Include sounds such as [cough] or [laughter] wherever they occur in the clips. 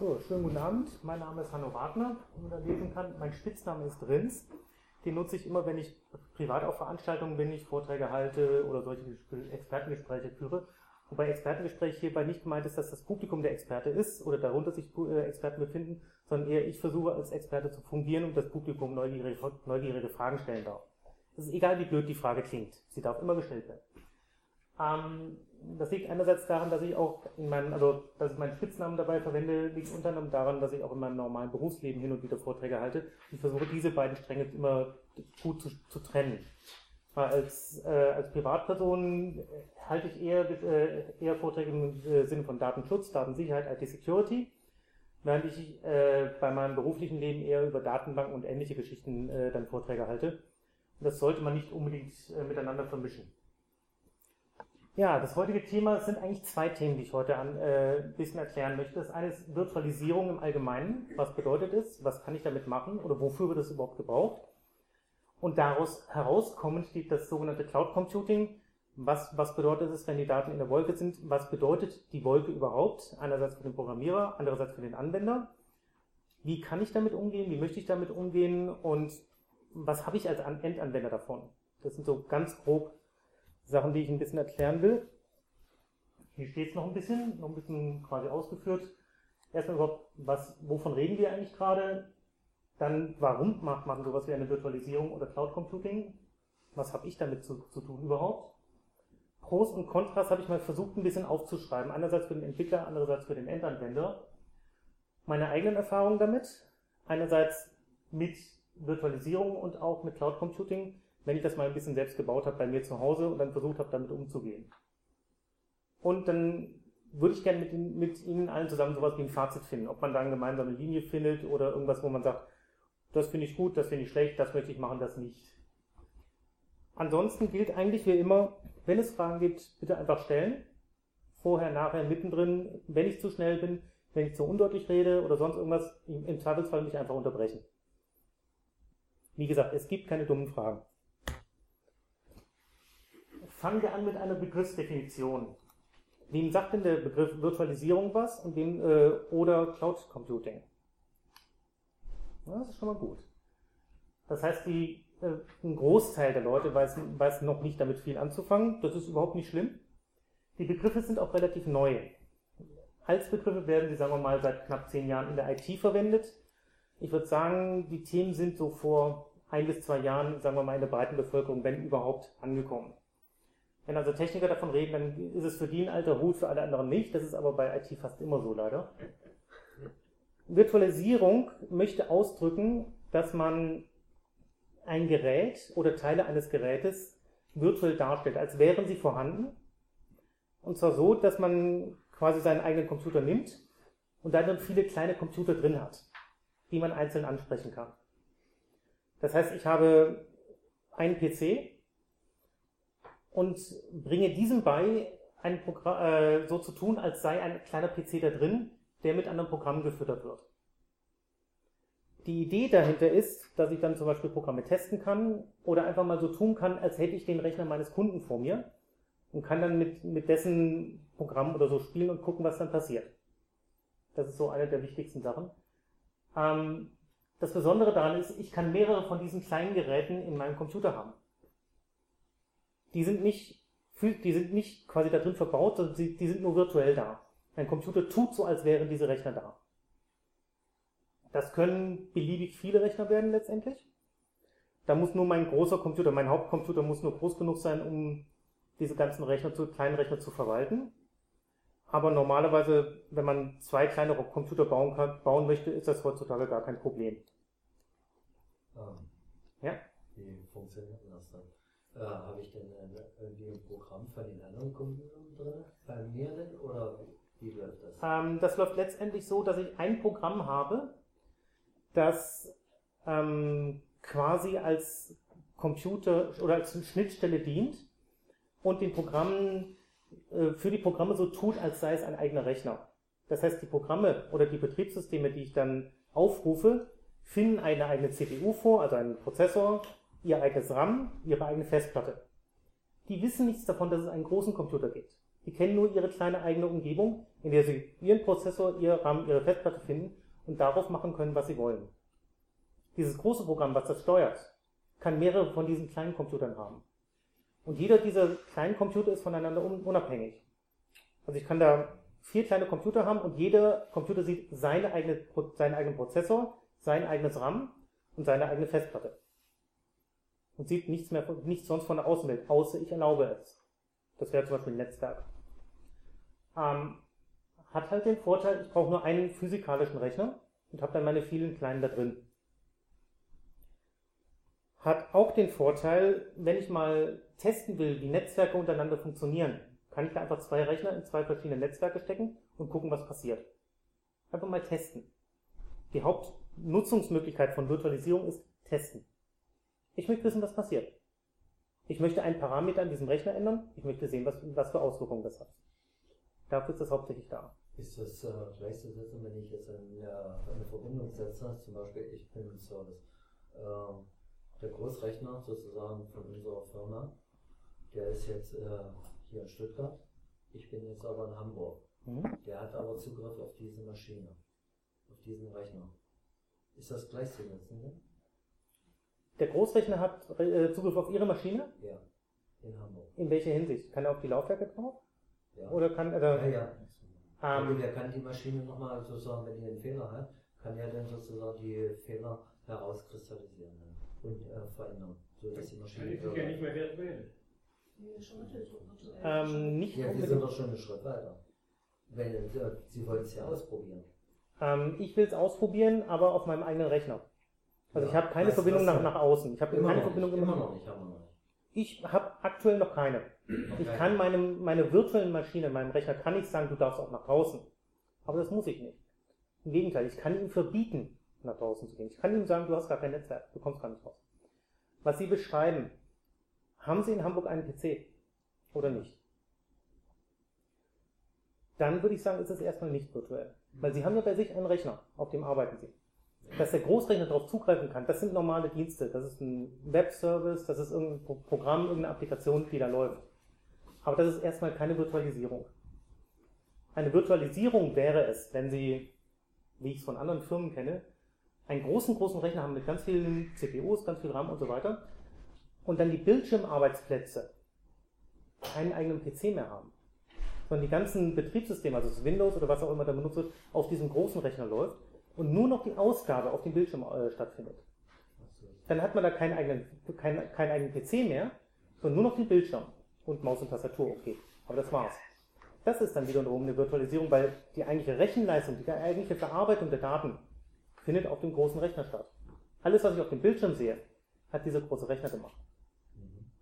So, schönen guten Abend. Mein Name ist Hanno Wagner, wie man da lesen kann. Mein Spitzname ist Rins. Den nutze ich immer, wenn ich privat auf Veranstaltungen bin, ich Vorträge halte oder solche Expertengespräche führe. Wobei Expertengespräch hierbei nicht gemeint ist, dass das Publikum der Experte ist oder darunter sich äh, Experten befinden, sondern eher ich versuche als Experte zu fungieren und das Publikum neugierige, neugierige Fragen stellen darf. Es ist egal, wie blöd die Frage klingt. Sie darf immer gestellt werden. Ähm, das liegt einerseits daran, dass ich auch in meinem, also dass ich meinen Spitznamen dabei verwende, liegt unter anderem daran, dass ich auch in meinem normalen Berufsleben hin und wieder Vorträge halte. Ich versuche diese beiden Stränge immer gut zu, zu trennen. Als, äh, als Privatperson halte ich eher, äh, eher Vorträge im äh, Sinne von Datenschutz, Datensicherheit, IT-Security, während ich äh, bei meinem beruflichen Leben eher über Datenbanken und ähnliche Geschichten äh, dann Vorträge halte. Und das sollte man nicht unbedingt äh, miteinander vermischen. Ja, das heutige Thema sind eigentlich zwei Themen, die ich heute ein äh, bisschen erklären möchte. Das eine ist Virtualisierung im Allgemeinen. Was bedeutet es? Was kann ich damit machen? Oder wofür wird es überhaupt gebraucht? Und daraus herauskommend steht das sogenannte Cloud Computing. Was, was bedeutet es, wenn die Daten in der Wolke sind? Was bedeutet die Wolke überhaupt? Einerseits für den Programmierer, andererseits für den Anwender. Wie kann ich damit umgehen? Wie möchte ich damit umgehen? Und was habe ich als Endanwender davon? Das sind so ganz grob Sachen, die ich ein bisschen erklären will. Hier steht es noch ein bisschen, noch ein bisschen quasi ausgeführt. Erstmal überhaupt, was, wovon reden wir eigentlich gerade? Dann, warum macht man sowas wie eine Virtualisierung oder Cloud Computing? Was habe ich damit zu, zu tun überhaupt? Pros und Kontras habe ich mal versucht, ein bisschen aufzuschreiben. Einerseits für den Entwickler, andererseits für den Endanwender. Meine eigenen Erfahrungen damit. Einerseits mit Virtualisierung und auch mit Cloud Computing wenn ich das mal ein bisschen selbst gebaut habe bei mir zu Hause und dann versucht habe, damit umzugehen. Und dann würde ich gerne mit, mit Ihnen allen zusammen sowas wie ein Fazit finden, ob man da eine gemeinsame Linie findet oder irgendwas, wo man sagt, das finde ich gut, das finde ich schlecht, das möchte ich machen, das nicht. Ansonsten gilt eigentlich wie immer, wenn es Fragen gibt, bitte einfach stellen. Vorher, nachher, mittendrin, wenn ich zu schnell bin, wenn ich zu undeutlich rede oder sonst irgendwas, im Zweifelsfall mich einfach unterbrechen. Wie gesagt, es gibt keine dummen Fragen. Fangen wir an mit einer Begriffsdefinition. Wem sagt denn der Begriff Virtualisierung was und wem, äh, oder Cloud Computing? Ja, das ist schon mal gut. Das heißt, die, äh, ein Großteil der Leute weiß, weiß noch nicht damit viel anzufangen. Das ist überhaupt nicht schlimm. Die Begriffe sind auch relativ neu. Als Begriffe werden sie, sagen wir mal, seit knapp zehn Jahren in der IT verwendet. Ich würde sagen, die Themen sind so vor ein bis zwei Jahren, sagen wir mal, in der breiten Bevölkerung, wenn überhaupt, angekommen. Wenn also Techniker davon reden, dann ist es für die ein alter Hut, für alle anderen nicht. Das ist aber bei IT fast immer so leider. Virtualisierung möchte ausdrücken, dass man ein Gerät oder Teile eines Gerätes virtuell darstellt, als wären sie vorhanden. Und zwar so, dass man quasi seinen eigenen Computer nimmt und dann viele kleine Computer drin hat, die man einzeln ansprechen kann. Das heißt, ich habe einen PC, und bringe diesem bei, ein Programm, äh, so zu tun, als sei ein kleiner PC da drin, der mit anderen Programmen gefüttert wird. Die Idee dahinter ist, dass ich dann zum Beispiel Programme testen kann oder einfach mal so tun kann, als hätte ich den Rechner meines Kunden vor mir und kann dann mit, mit dessen Programm oder so spielen und gucken, was dann passiert. Das ist so eine der wichtigsten Sachen. Ähm, das Besondere daran ist, ich kann mehrere von diesen kleinen Geräten in meinem Computer haben die sind nicht, die sind nicht quasi da drin verbaut, sondern die, die sind nur virtuell da. Ein Computer tut so, als wären diese Rechner da. Das können beliebig viele Rechner werden letztendlich. Da muss nur mein großer Computer, mein Hauptcomputer muss nur groß genug sein, um diese ganzen Rechner zu, kleinen Rechner zu verwalten. Aber normalerweise, wenn man zwei kleine Computer bauen, kann, bauen möchte, ist das heutzutage gar kein Problem. Ähm, ja? Wie funktioniert das dann? Äh, Habe ich denn irgendwie ein Programm von den anderen Computern drin? Bei mir denn? Oder wie läuft das? Ähm, das läuft letztendlich so, dass ich ein Programm habe, das ähm, quasi als Computer oder als Schnittstelle dient und den Programmen äh, für die Programme so tut, als sei es ein eigener Rechner. Das heißt, die Programme oder die Betriebssysteme, die ich dann aufrufe, finden eine eigene CPU vor, also einen Prozessor, ihr eigenes RAM, ihre eigene Festplatte. Die wissen nichts davon, dass es einen großen Computer gibt. Die kennen nur ihre kleine eigene Umgebung, in der Sie Ihren Prozessor, Ihr RAM, Ihre Festplatte finden und darauf machen können, was Sie wollen. Dieses große Programm, was das steuert, kann mehrere von diesen kleinen Computern haben. Und jeder dieser kleinen Computer ist voneinander unabhängig. Also ich kann da vier kleine Computer haben und jeder Computer sieht seine eigene, seinen eigenen Prozessor, sein eigenes RAM und seine eigene Festplatte. Und sieht nichts mehr, nichts sonst von der Außenwelt, außer ich erlaube es. Das wäre zum Beispiel ein Netzwerk. Ähm, hat halt den Vorteil, ich brauche nur einen physikalischen Rechner und habe dann meine vielen kleinen da drin. Hat auch den Vorteil, wenn ich mal testen will, wie Netzwerke untereinander funktionieren, kann ich da einfach zwei Rechner in zwei verschiedene Netzwerke stecken und gucken, was passiert. Einfach mal testen. Die Hauptnutzungsmöglichkeit von Virtualisierung ist testen. Ich möchte wissen, was passiert. Ich möchte einen Parameter an diesem Rechner ändern. Ich möchte sehen, was, was für Auswirkungen das hat. Dafür ist das hauptsächlich da. Ist das äh, gleichzusetzen, wenn ich jetzt eine, eine Verbindung setze, zum Beispiel ich bin im Service. Äh, der Großrechner sozusagen von unserer Firma, der ist jetzt äh, hier in Stuttgart. Ich bin jetzt aber in Hamburg. Mhm. Der hat aber Zugriff auf diese Maschine, auf diesen Rechner. Ist das gleichzusetzen? Ne? Der Großrechner hat äh, Zugriff auf Ihre Maschine? Ja, in Hamburg. In welcher Hinsicht? Kann er auf die Laufwerke drauf? Ja. Oder kann er da. Ja, ja. Ähm, der kann die Maschine nochmal sozusagen, wenn die einen Fehler hat, kann er dann sozusagen die Fehler herauskristallisieren und äh, verändern, sodass die Maschine. Kann ich ja nicht mehr wählen. Ähm, nicht ja, wir sind doch schon einen Schritt weiter. Wenn, äh, Sie wollen es ja ausprobieren. Ähm, ich will es ausprobieren, aber auf meinem eigenen Rechner. Also ja, ich habe keine was, Verbindung nach, nach außen. Ich habe keine noch Verbindung nicht, immer noch nicht. Haben wir noch nicht. Ich habe aktuell noch keine. Okay. Ich kann meine, meine virtuellen Maschine, meinem Rechner, kann ich sagen, du darfst auch nach draußen. Aber das muss ich nicht. Im Gegenteil, ich kann ihm verbieten, nach draußen zu gehen. Ich kann ihm sagen, du hast gar kein Netzwerk, du kommst gar nicht raus. Was Sie beschreiben, haben Sie in Hamburg einen PC oder nicht? Dann würde ich sagen, ist es erstmal nicht virtuell. Weil Sie haben ja bei sich einen Rechner, auf dem arbeiten Sie. Dass der Großrechner darauf zugreifen kann, das sind normale Dienste. Das ist ein Webservice, das ist irgendein Programm, irgendeine Applikation, die da läuft. Aber das ist erstmal keine Virtualisierung. Eine Virtualisierung wäre es, wenn Sie, wie ich es von anderen Firmen kenne, einen großen, großen Rechner haben mit ganz vielen CPUs, ganz viel RAM und so weiter und dann die Bildschirmarbeitsplätze keinen eigenen PC mehr haben, sondern die ganzen Betriebssysteme, also das Windows oder was auch immer da benutzt wird, auf diesem großen Rechner läuft und nur noch die Ausgabe auf dem Bildschirm äh, stattfindet. Dann hat man da keinen eigenen, keinen, keinen eigenen PC mehr, sondern nur noch den Bildschirm und Maus und Tastatur, okay. Aber das war's. Das ist dann wiederum eine Virtualisierung, weil die eigentliche Rechenleistung, die eigentliche Verarbeitung der Daten findet auf dem großen Rechner statt. Alles, was ich auf dem Bildschirm sehe, hat dieser große Rechner gemacht.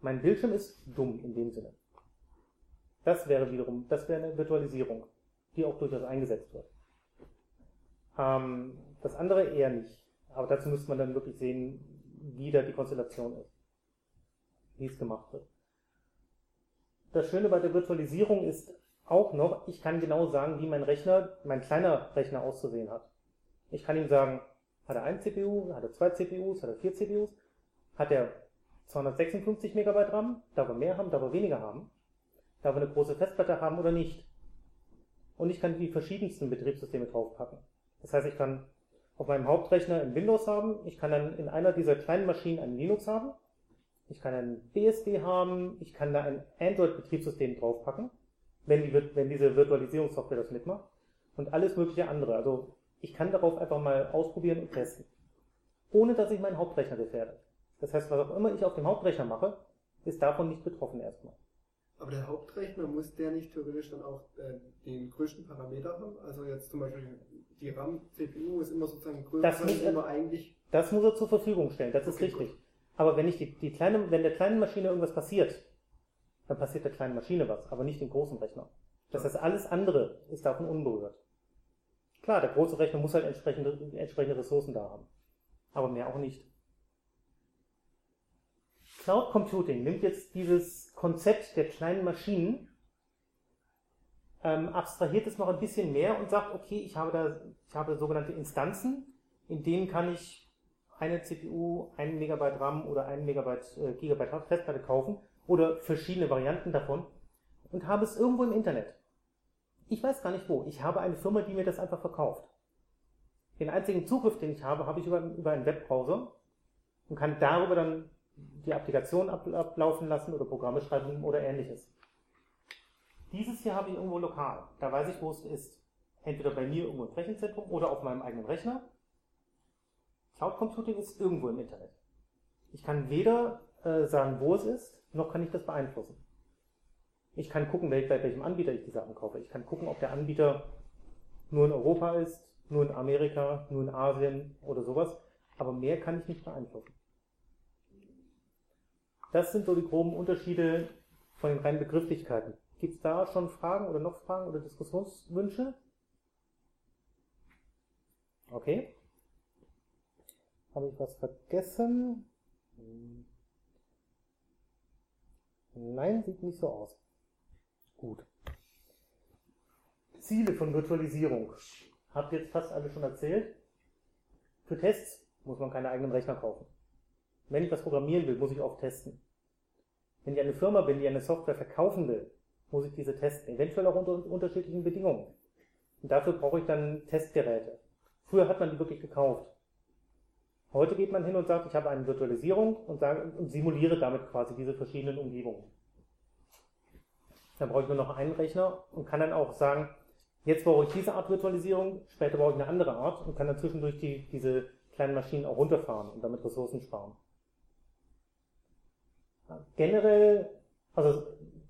Mein Bildschirm ist dumm in dem Sinne. Das wäre wiederum, das wäre eine Virtualisierung, die auch durchaus eingesetzt wird. Ähm, das andere eher nicht. Aber dazu müsste man dann wirklich sehen, wie da die Konstellation ist. Wie es gemacht wird. Das Schöne bei der Virtualisierung ist auch noch, ich kann genau sagen, wie mein Rechner, mein kleiner Rechner auszusehen hat. Ich kann ihm sagen, hat er ein CPU, hat er zwei CPUs, hat er vier CPUs, hat er 256 Megabyte RAM, darf er mehr haben, darf er weniger haben, darf er eine große Festplatte haben oder nicht. Und ich kann die verschiedensten Betriebssysteme draufpacken. Das heißt, ich kann auf meinem Hauptrechner ein Windows haben, ich kann dann in einer dieser kleinen Maschinen ein Linux haben, ich kann ein BSD haben, ich kann da ein Android-Betriebssystem draufpacken, wenn, die, wenn diese Virtualisierungssoftware das mitmacht und alles mögliche andere. Also ich kann darauf einfach mal ausprobieren und testen, ohne dass ich meinen Hauptrechner gefährde. Das heißt, was auch immer ich auf dem Hauptrechner mache, ist davon nicht betroffen erstmal. Aber der Hauptrechner muss der nicht theoretisch dann auch äh, den größten Parameter haben? Also jetzt zum Beispiel die RAM, CPU ist immer sozusagen größer, das muss er, eigentlich. Das muss er zur Verfügung stellen, das okay, ist richtig. Gut. Aber wenn ich die, die kleine, wenn der kleinen Maschine irgendwas passiert, dann passiert der kleinen Maschine was, aber nicht dem großen Rechner. Das heißt, alles andere ist davon unberührt. Klar, der große Rechner muss halt entsprechende, entsprechende Ressourcen da haben. Aber mehr auch nicht. Cloud Computing nimmt jetzt dieses Konzept der kleinen Maschinen, ähm, abstrahiert es noch ein bisschen mehr und sagt, okay, ich habe da, ich habe sogenannte Instanzen, in denen kann ich eine CPU, ein Megabyte RAM oder ein Megabyte, äh, Gigabyte Festplatte kaufen oder verschiedene Varianten davon und habe es irgendwo im Internet. Ich weiß gar nicht wo. Ich habe eine Firma, die mir das einfach verkauft. Den einzigen Zugriff, den ich habe, habe ich über, über einen Webbrowser und kann darüber dann die Applikation ablaufen lassen oder Programme schreiben oder ähnliches. Dieses hier habe ich irgendwo lokal. Da weiß ich, wo es ist. Entweder bei mir irgendwo im Rechenzentrum oder auf meinem eigenen Rechner. Cloud Computing ist irgendwo im Internet. Ich kann weder äh, sagen, wo es ist, noch kann ich das beeinflussen. Ich kann gucken, bei welchem Anbieter ich die Sachen kaufe. Ich kann gucken, ob der Anbieter nur in Europa ist, nur in Amerika, nur in Asien oder sowas. Aber mehr kann ich nicht beeinflussen. Das sind so die groben Unterschiede von den reinen Begrifflichkeiten. Gibt es da schon Fragen oder noch Fragen oder Diskussionswünsche? Okay. Habe ich was vergessen? Nein, sieht nicht so aus. Gut. Ziele von Virtualisierung. Habt jetzt fast alle schon erzählt. Für Tests muss man keine eigenen Rechner kaufen. Wenn ich was programmieren will, muss ich auch testen. Wenn ich eine Firma bin, die eine Software verkaufen will, muss ich diese testen, eventuell auch unter unterschiedlichen Bedingungen. Und dafür brauche ich dann Testgeräte. Früher hat man die wirklich gekauft. Heute geht man hin und sagt, ich habe eine Virtualisierung und, sage, und simuliere damit quasi diese verschiedenen Umgebungen. Dann brauche ich nur noch einen Rechner und kann dann auch sagen, jetzt brauche ich diese Art Virtualisierung, später brauche ich eine andere Art und kann dann zwischendurch die, diese kleinen Maschinen auch runterfahren und damit Ressourcen sparen. Generell, also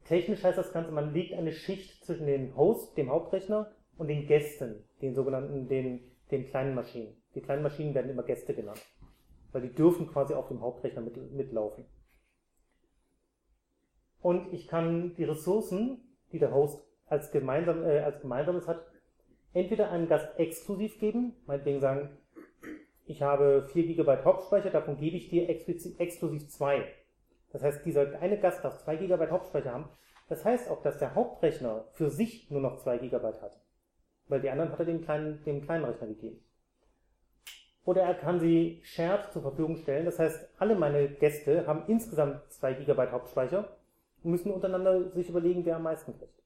technisch heißt das Ganze, man legt eine Schicht zwischen dem Host, dem Hauptrechner, und den Gästen, den sogenannten, den, den kleinen Maschinen. Die kleinen Maschinen werden immer Gäste genannt, weil die dürfen quasi auf dem Hauptrechner mit, mitlaufen. Und ich kann die Ressourcen, die der Host als, gemeinsam, äh, als gemeinsames hat, entweder einem Gast exklusiv geben, meinetwegen sagen, ich habe 4 GB Hauptspeicher, davon gebe ich dir exklusiv 2. Das heißt, dieser eine Gast darf 2 GB Hauptspeicher haben. Das heißt auch, dass der Hauptrechner für sich nur noch 2 GB hat. Weil die anderen hat er dem kleinen, dem kleinen Rechner gegeben. Oder er kann sie shared zur Verfügung stellen. Das heißt, alle meine Gäste haben insgesamt 2 GB Hauptspeicher und müssen untereinander sich überlegen, wer am meisten kriegt.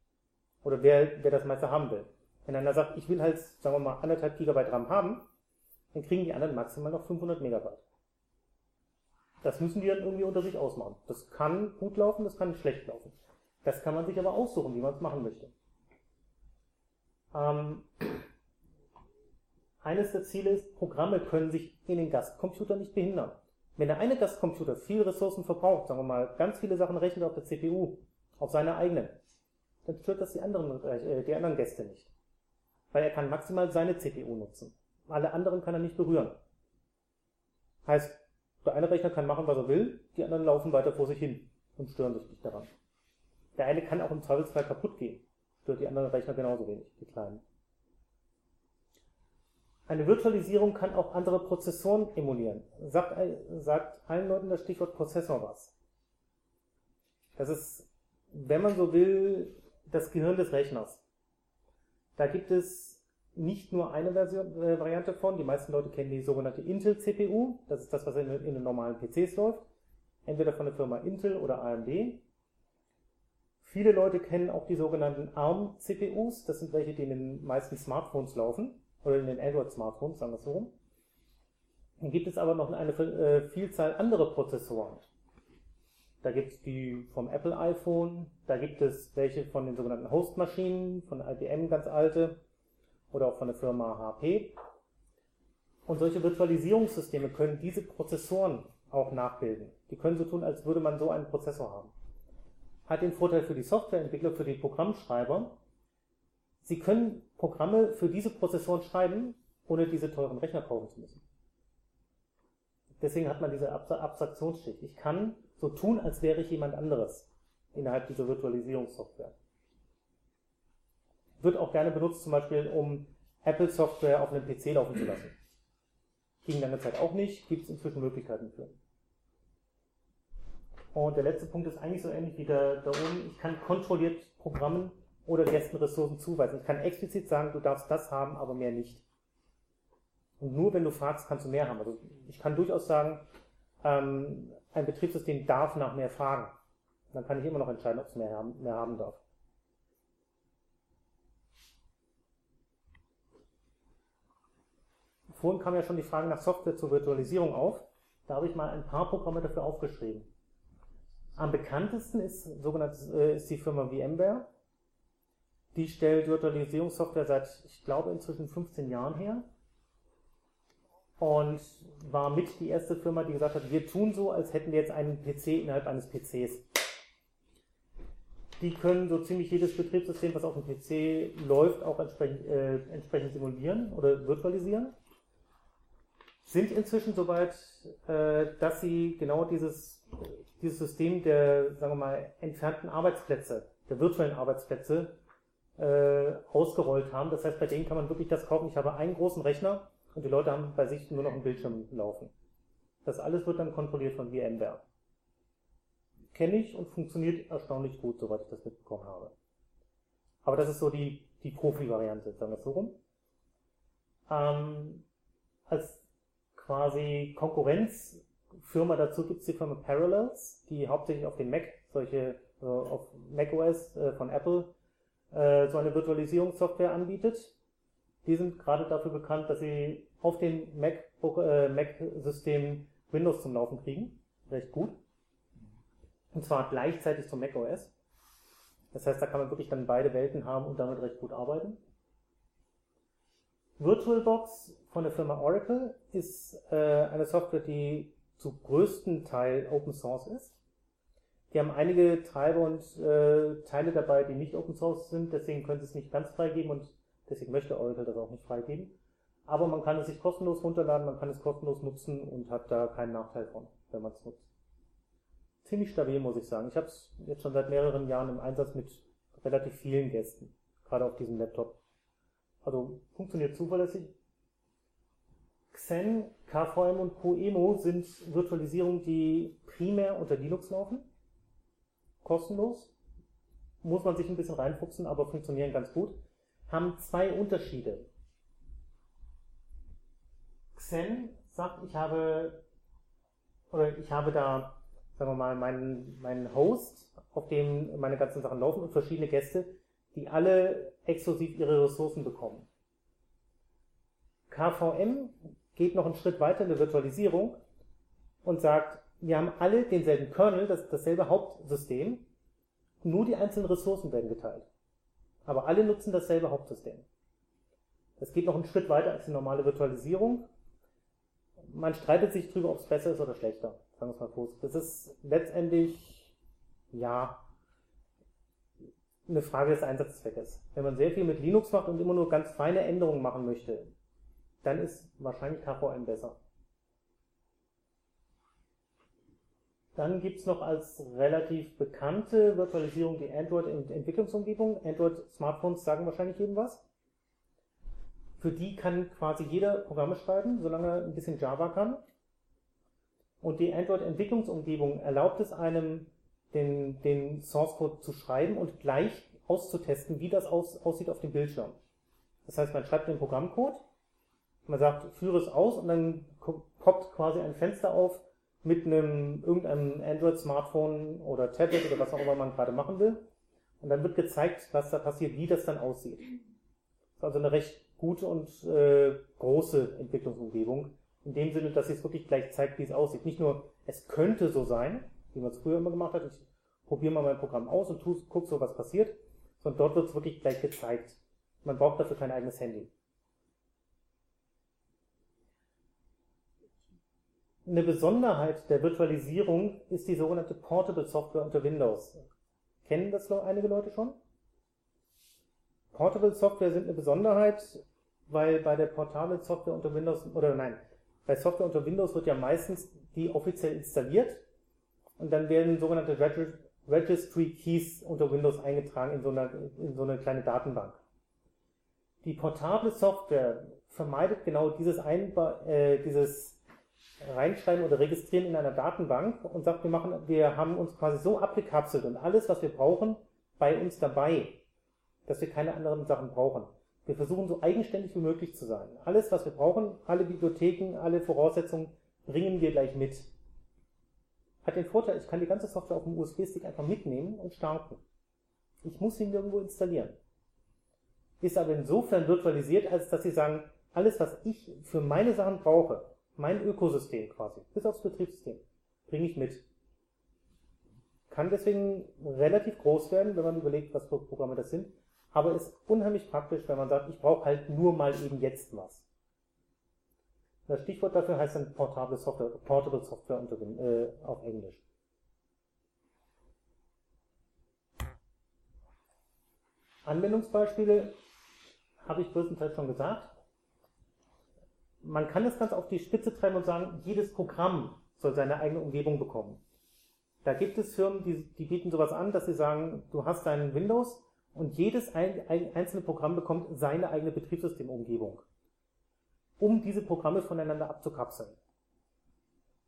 Oder wer, wer das meiste haben will. Wenn einer sagt, ich will halt, sagen wir mal, anderthalb Gigabyte RAM haben, dann kriegen die anderen maximal noch 500 Megabyte. Das müssen die dann irgendwie unter sich ausmachen. Das kann gut laufen, das kann schlecht laufen. Das kann man sich aber aussuchen, wie man es machen möchte. Ähm, eines der Ziele ist, Programme können sich in den Gastcomputer nicht behindern. Wenn der eine Gastcomputer viel Ressourcen verbraucht, sagen wir mal, ganz viele Sachen rechnet auf der CPU, auf seiner eigenen, dann stört das die anderen, äh, die anderen Gäste nicht. Weil er kann maximal seine CPU nutzen. Alle anderen kann er nicht berühren. Heißt, der eine Rechner kann machen, was er will, die anderen laufen weiter vor sich hin und stören sich nicht daran. Der eine kann auch im Zweifelsfall kaputt gehen. Stört die anderen Rechner genauso wenig, die kleinen. Eine Virtualisierung kann auch andere Prozessoren emulieren. Sagt, sagt allen Leuten das Stichwort Prozessor was. Das ist, wenn man so will, das Gehirn des Rechners. Da gibt es nicht nur eine Version, äh, Variante von. Die meisten Leute kennen die sogenannte Intel CPU. Das ist das, was in, in den normalen PCs läuft. Entweder von der Firma Intel oder AMD. Viele Leute kennen auch die sogenannten ARM CPUs. Das sind welche, die in den meisten Smartphones laufen. Oder in den Android-Smartphones, sagen wir es so rum. Dann gibt es aber noch eine äh, Vielzahl anderer Prozessoren. Da gibt es die vom Apple iPhone, da gibt es welche von den sogenannten Host-Maschinen, von IBM ganz alte, oder auch von der Firma HP. Und solche Virtualisierungssysteme können diese Prozessoren auch nachbilden. Die können so tun, als würde man so einen Prozessor haben. Hat den Vorteil für die Softwareentwickler, für die Programmschreiber. Sie können Programme für diese Prozessoren schreiben, ohne diese teuren Rechner kaufen zu müssen. Deswegen hat man diese Abstraktionsschicht. Ich kann so tun, als wäre ich jemand anderes innerhalb dieser Virtualisierungssoftware. Wird auch gerne benutzt, zum Beispiel, um Apple-Software auf einem PC laufen zu lassen. Ging lange Zeit auch nicht, gibt es inzwischen Möglichkeiten für. Und der letzte Punkt ist eigentlich so ähnlich wie da, da oben. Ich kann kontrolliert Programmen oder Gästen Ressourcen zuweisen. Ich kann explizit sagen, du darfst das haben, aber mehr nicht. Und nur wenn du fragst, kannst du mehr haben. Also ich kann durchaus sagen, ähm, ein Betriebssystem darf nach mehr fragen. Dann kann ich immer noch entscheiden, ob es mehr haben, mehr haben darf. Vorhin kam ja schon die Frage nach Software zur Virtualisierung auf. Da habe ich mal ein paar Programme dafür aufgeschrieben. Am bekanntesten ist, sogenanntes, äh, ist die Firma VMware. Die stellt Virtualisierungssoftware seit, ich glaube, inzwischen 15 Jahren her. Und war mit die erste Firma, die gesagt hat, wir tun so, als hätten wir jetzt einen PC innerhalb eines PCs. Die können so ziemlich jedes Betriebssystem, was auf dem PC läuft, auch entsprechend, äh, entsprechend simulieren oder virtualisieren. Sind inzwischen soweit, äh, dass sie genau dieses, dieses System der, sagen wir mal, entfernten Arbeitsplätze, der virtuellen Arbeitsplätze äh, ausgerollt haben. Das heißt, bei denen kann man wirklich das kaufen. Ich habe einen großen Rechner und die Leute haben bei sich nur noch einen Bildschirm laufen. Das alles wird dann kontrolliert von VMware. Kenne ich und funktioniert erstaunlich gut, soweit ich das mitbekommen habe. Aber das ist so die, die Profi-Variante, sagen wir es so rum. Ähm, als quasi Konkurrenzfirma dazu gibt es die Firma Parallels, die hauptsächlich auf den Mac, solche, äh, auf macOS äh, von Apple, äh, so eine Virtualisierungssoftware anbietet. Die sind gerade dafür bekannt, dass sie auf den MacBook, äh, Mac-Systemen Windows zum Laufen kriegen. Recht gut. Und zwar gleichzeitig zum macOS. Das heißt, da kann man wirklich dann beide Welten haben und damit recht gut arbeiten. VirtualBox von der Firma Oracle ist äh, eine Software, die zu größten Teil Open Source ist. Die haben einige Treiber und äh, Teile dabei, die nicht Open Source sind, deswegen können sie es nicht ganz freigeben und deswegen möchte Oracle das auch nicht freigeben. Aber man kann es sich kostenlos runterladen, man kann es kostenlos nutzen und hat da keinen Nachteil von, wenn man es nutzt. Ziemlich stabil, muss ich sagen. Ich habe es jetzt schon seit mehreren Jahren im Einsatz mit relativ vielen Gästen, gerade auf diesem Laptop. Also funktioniert zuverlässig. Xen, KVM und Coemo sind Virtualisierungen, die primär unter Linux laufen kostenlos. Muss man sich ein bisschen reinfuchsen, aber funktionieren ganz gut. Haben zwei Unterschiede. Xen sagt, ich habe, oder ich habe da, sagen wir mal, meinen, meinen Host, auf dem meine ganzen Sachen laufen und verschiedene Gäste, die alle exklusiv ihre Ressourcen bekommen. KVM geht noch einen Schritt weiter in der Virtualisierung und sagt, wir haben alle denselben Kernel, das, dasselbe Hauptsystem, nur die einzelnen Ressourcen werden geteilt. Aber alle nutzen dasselbe Hauptsystem. Das geht noch einen Schritt weiter als die normale Virtualisierung. Man streitet sich darüber, ob es besser ist oder schlechter. Sagen wir es mal kurz. Das ist letztendlich, ja, eine Frage des Einsatzzweckes. Wenn man sehr viel mit Linux macht und immer nur ganz feine Änderungen machen möchte, dann ist wahrscheinlich KVM besser. Dann gibt es noch als relativ bekannte Virtualisierung die Android-Entwicklungsumgebung. Android-Smartphones sagen wahrscheinlich jedem was. Für die kann quasi jeder Programme schreiben, solange er ein bisschen Java kann. Und die Android-Entwicklungsumgebung erlaubt es einem, den, den Source Code zu schreiben und gleich auszutesten, wie das aus, aussieht auf dem Bildschirm. Das heißt, man schreibt den Programmcode, man sagt, führe es aus und dann poppt quasi ein Fenster auf, mit einem irgendeinem Android-Smartphone oder Tablet oder was auch immer man gerade machen will. Und dann wird gezeigt, was da passiert, wie das dann aussieht. Das ist also eine recht gute und äh, große Entwicklungsumgebung. In dem Sinne, dass sie es wirklich gleich zeigt, wie es aussieht. Nicht nur, es könnte so sein, wie man es früher immer gemacht hat, ich probiere mal mein Programm aus und gucke so, was passiert, sondern dort wird es wirklich gleich gezeigt. Man braucht dafür kein eigenes Handy. Eine Besonderheit der Virtualisierung ist die sogenannte Portable Software unter Windows. Kennen das einige Leute schon? Portable Software sind eine Besonderheit, weil bei der Portable Software unter Windows, oder nein, bei Software unter Windows wird ja meistens die offiziell installiert und dann werden sogenannte Registry Keys unter Windows eingetragen in so, einer, in so eine kleine Datenbank. Die portable Software vermeidet genau dieses, Einba äh, dieses reinschreiben oder registrieren in einer Datenbank und sagt, wir machen, wir haben uns quasi so abgekapselt und alles, was wir brauchen, bei uns dabei, dass wir keine anderen Sachen brauchen. Wir versuchen so eigenständig wie möglich zu sein. Alles, was wir brauchen, alle Bibliotheken, alle Voraussetzungen bringen wir gleich mit. Hat den Vorteil, ich kann die ganze Software auf dem USB-Stick einfach mitnehmen und starten. Ich muss sie nirgendwo installieren. Ist aber insofern virtualisiert, als dass Sie sagen, alles, was ich für meine Sachen brauche, mein Ökosystem quasi, bis aufs Betriebssystem, bringe ich mit. Kann deswegen relativ groß werden, wenn man überlegt, was für Programme das sind, aber ist unheimlich praktisch, wenn man sagt, ich brauche halt nur mal eben jetzt was. Das Stichwort dafür heißt dann Portable Software, Portable Software unter äh, auf Englisch. Anwendungsbeispiele habe ich größtenteils schon gesagt. Man kann das ganz auf die Spitze treiben und sagen, jedes Programm soll seine eigene Umgebung bekommen. Da gibt es Firmen, die, die bieten sowas an, dass sie sagen, du hast deinen Windows und jedes ein, ein, einzelne Programm bekommt seine eigene Betriebssystemumgebung, um diese Programme voneinander abzukapseln.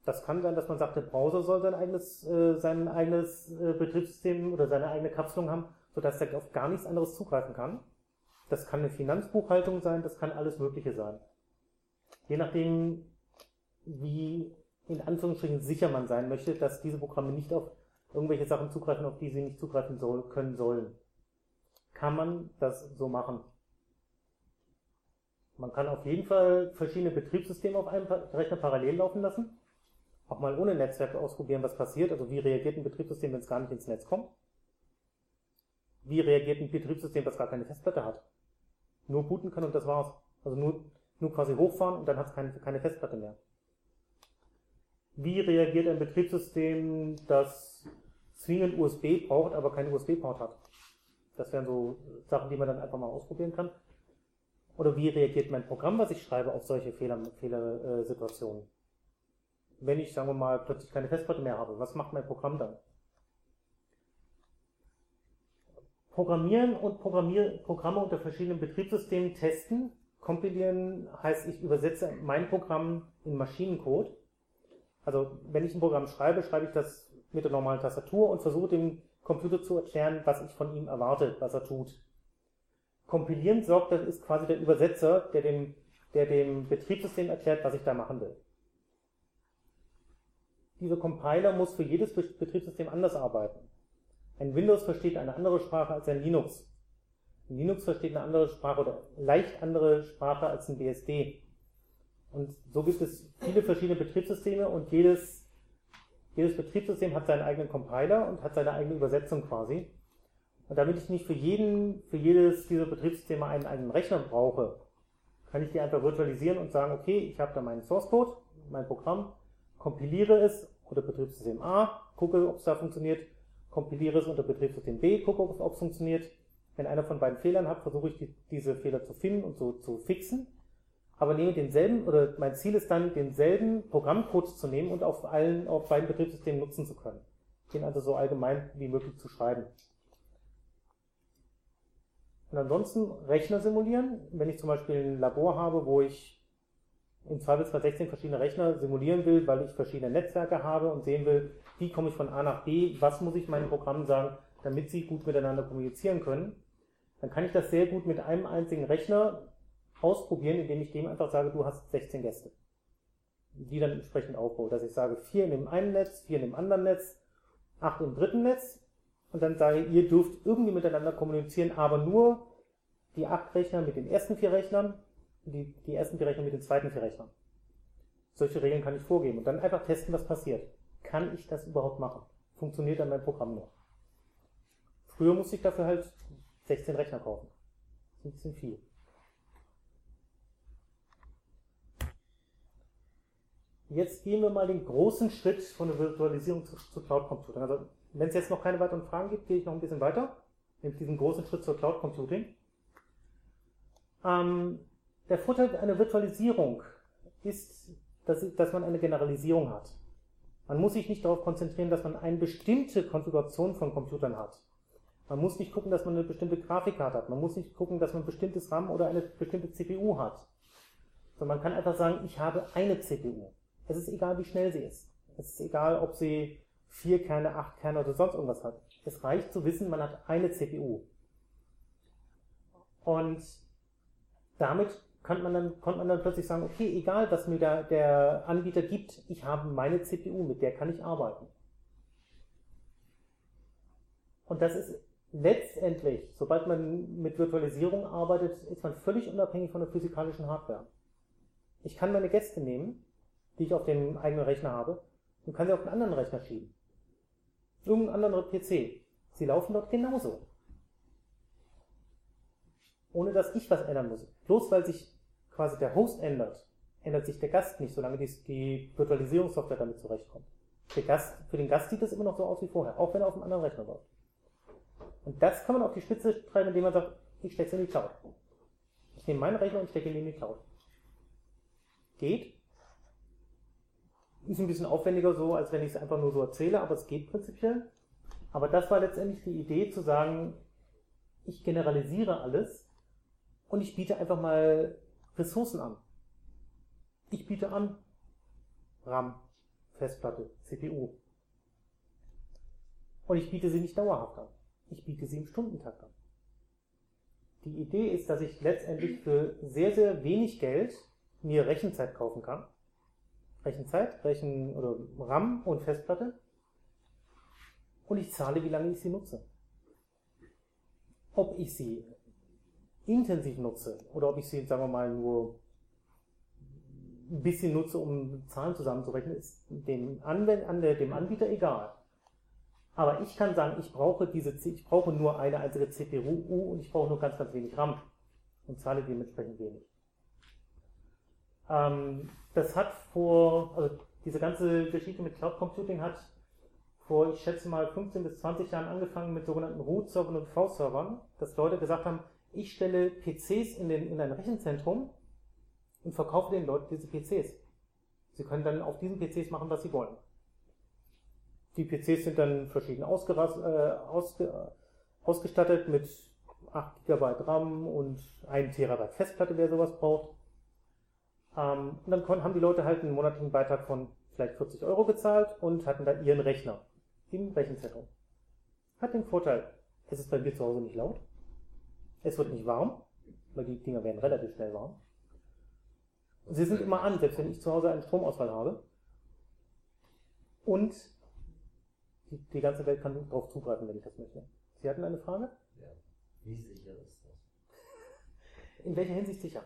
Das kann sein, dass man sagt, der Browser soll sein eigenes, äh, sein eigenes äh, Betriebssystem oder seine eigene Kapselung haben sodass er auf gar nichts anderes zugreifen kann. Das kann eine Finanzbuchhaltung sein, das kann alles Mögliche sein. Je nachdem, wie in Anführungsstrichen sicher man sein möchte, dass diese Programme nicht auf irgendwelche Sachen zugreifen, auf die sie nicht zugreifen soll, können sollen. Kann man das so machen? Man kann auf jeden Fall verschiedene Betriebssysteme auf einem Rechner parallel laufen lassen. Auch mal ohne Netzwerk ausprobieren, was passiert. Also wie reagiert ein Betriebssystem, wenn es gar nicht ins Netz kommt. Wie reagiert ein Betriebssystem, das gar keine Festplatte hat? Nur booten kann und das war's. Also nur, nur quasi hochfahren und dann hat es keine, keine Festplatte mehr. Wie reagiert ein Betriebssystem, das zwingend USB braucht, aber keinen USB-Port hat? Das wären so Sachen, die man dann einfach mal ausprobieren kann. Oder wie reagiert mein Programm, was ich schreibe, auf solche Fehlersituationen? Fehler, äh, Wenn ich, sagen wir mal, plötzlich keine Festplatte mehr habe, was macht mein Programm dann? Programmieren und Programmier Programme unter verschiedenen Betriebssystemen testen. Kompilieren heißt, ich übersetze mein Programm in Maschinencode. Also wenn ich ein Programm schreibe, schreibe ich das mit der normalen Tastatur und versuche dem Computer zu erklären, was ich von ihm erwarte, was er tut. Kompilieren sorgt, das ist quasi der Übersetzer, der dem, der dem Betriebssystem erklärt, was ich da machen will. Dieser Compiler muss für jedes Betriebssystem anders arbeiten. Ein Windows versteht eine andere Sprache als ein Linux. Linux versteht eine andere Sprache oder leicht andere Sprache als ein BSD. Und so gibt es viele verschiedene Betriebssysteme und jedes, jedes Betriebssystem hat seinen eigenen Compiler und hat seine eigene Übersetzung quasi. Und damit ich nicht für jeden, für jedes dieser Betriebssysteme einen eigenen Rechner brauche, kann ich die einfach virtualisieren und sagen, okay, ich habe da meinen Source Code, mein Programm, kompiliere es oder Betriebssystem A, gucke, ob es da funktioniert, kompiliere es unter Betriebssystem B, gucke, ob es funktioniert. Wenn einer von beiden Fehlern hat, versuche ich die, diese Fehler zu finden und so zu fixen. Aber nehme denselben, oder mein Ziel ist dann, denselben Programmcode zu nehmen und auf allen, auf beiden Betriebssystemen nutzen zu können. Den also so allgemein wie möglich zu schreiben. Und ansonsten Rechner simulieren. Wenn ich zum Beispiel ein Labor habe, wo ich im Zweifelsfall 16 verschiedene Rechner simulieren will, weil ich verschiedene Netzwerke habe und sehen will, wie komme ich von A nach B, was muss ich meinem Programm sagen, damit sie gut miteinander kommunizieren können, dann kann ich das sehr gut mit einem einzigen Rechner ausprobieren, indem ich dem einfach sage, du hast 16 Gäste. Die dann entsprechend aufbaue, dass ich sage, vier in dem einen Netz, vier in dem anderen Netz, acht im dritten Netz und dann sage, ihr dürft irgendwie miteinander kommunizieren, aber nur die acht Rechner mit den ersten vier Rechnern die, die ersten vier Rechner mit den zweiten vier Rechnern. Solche Regeln kann ich vorgeben und dann einfach testen, was passiert. Kann ich das überhaupt machen? Funktioniert dann mein Programm noch? Früher musste ich dafür halt 16 Rechner kaufen. Das ist ein bisschen viel. Jetzt gehen wir mal den großen Schritt von der Virtualisierung zu, zu Cloud Computing. Also, wenn es jetzt noch keine weiteren Fragen gibt, gehe ich noch ein bisschen weiter. Nämlich diesen großen Schritt zur Cloud Computing. Ähm, der Vorteil einer Virtualisierung ist, dass, dass man eine Generalisierung hat. Man muss sich nicht darauf konzentrieren, dass man eine bestimmte Konfiguration von Computern hat. Man muss nicht gucken, dass man eine bestimmte Grafikkarte hat. Man muss nicht gucken, dass man ein bestimmtes RAM oder eine bestimmte CPU hat. Sondern man kann einfach sagen, ich habe eine CPU. Es ist egal, wie schnell sie ist. Es ist egal, ob sie vier Kerne, acht Kerne oder sonst irgendwas hat. Es reicht zu wissen, man hat eine CPU. Und damit konnte man dann, konnte man dann plötzlich sagen, okay, egal was mir der, der Anbieter gibt, ich habe meine CPU, mit der kann ich arbeiten. Und das ist letztendlich, sobald man mit Virtualisierung arbeitet, ist man völlig unabhängig von der physikalischen Hardware. Ich kann meine Gäste nehmen, die ich auf dem eigenen Rechner habe, und kann sie auf einen anderen Rechner schieben. Irgendeinen anderen PC. Sie laufen dort genauso. Ohne dass ich was ändern muss. Bloß weil sich quasi der Host ändert, ändert sich der Gast nicht, solange die, die Virtualisierungssoftware damit zurechtkommt. Der Gast, für den Gast sieht es immer noch so aus wie vorher, auch wenn er auf einem anderen Rechner läuft. Und das kann man auf die Spitze treiben, indem man sagt, ich stecke es in die Cloud. Ich nehme meinen Rechner und stecke ihn in die Cloud. Geht. Ist ein bisschen aufwendiger so, als wenn ich es einfach nur so erzähle, aber es geht prinzipiell. Aber das war letztendlich die Idee zu sagen, ich generalisiere alles und ich biete einfach mal Ressourcen an. Ich biete an RAM, Festplatte, CPU. Und ich biete sie nicht dauerhaft an. Ich biete sie im Stundentakt an. Die Idee ist, dass ich letztendlich für sehr, sehr wenig Geld mir Rechenzeit kaufen kann. Rechenzeit, Rechen oder RAM und Festplatte. Und ich zahle, wie lange ich sie nutze. Ob ich sie intensiv nutze oder ob ich sie, sagen wir mal, nur ein bisschen nutze, um Zahlen zusammenzurechnen, ist dem, dem Anbieter egal. Aber ich kann sagen, ich brauche diese, ich brauche nur eine einzige CPU und ich brauche nur ganz, ganz wenig RAM und zahle dementsprechend wenig. Ähm, das hat vor, also diese ganze Geschichte mit Cloud Computing hat vor, ich schätze mal, 15 bis 20 Jahren angefangen mit sogenannten Root-Servern und V-Servern, dass Leute gesagt haben, ich stelle PCs in, den, in ein Rechenzentrum und verkaufe den Leuten diese PCs. Sie können dann auf diesen PCs machen, was sie wollen. Die PCs sind dann verschieden äh, ausge, ausgestattet mit 8 GB RAM und 1 TB Festplatte, wer sowas braucht. Ähm, und dann haben die Leute halt einen monatlichen Beitrag von vielleicht 40 Euro gezahlt und hatten dann ihren Rechner im Rechenzentrum. Hat den Vorteil, es ist bei mir zu Hause nicht laut. Es wird nicht warm, weil die Dinger werden relativ schnell warm. Sie sind immer an, selbst wenn ich zu Hause einen Stromausfall habe. Und die, die ganze Welt kann darauf zugreifen, wenn ich das möchte. Sie hatten eine Frage? Ja. Wie sicher ist das? In welcher Hinsicht sicher?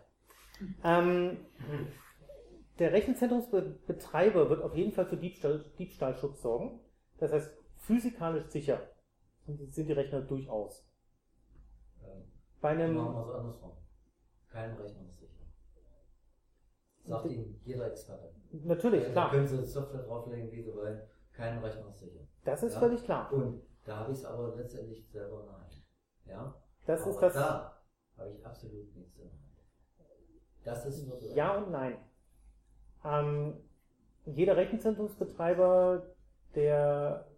Ähm, der Rechenzentrumsbetreiber wird auf jeden Fall für Diebstahl, Diebstahlschutz sorgen. Das heißt, physikalisch sicher sind die Rechner durchaus. Ähm, Bei einem, machen wir es andersrum. Kein Rechner ist sicher. Sagt Ihnen jeder Experte. natürlich, Da klar. können Sie Software drauflegen, wie Sie wollen. Kein Rechner ist sicher. Das ist Ja. völlig klar. Und da habe ich es aber letztendlich selber in der Hand. Ja? Das aber ist das. Da habe ich absolut nichts in der Hand. Das ist nur so. Ja und nein. Ähm, jeder Rechenzentrumsbetreiber, der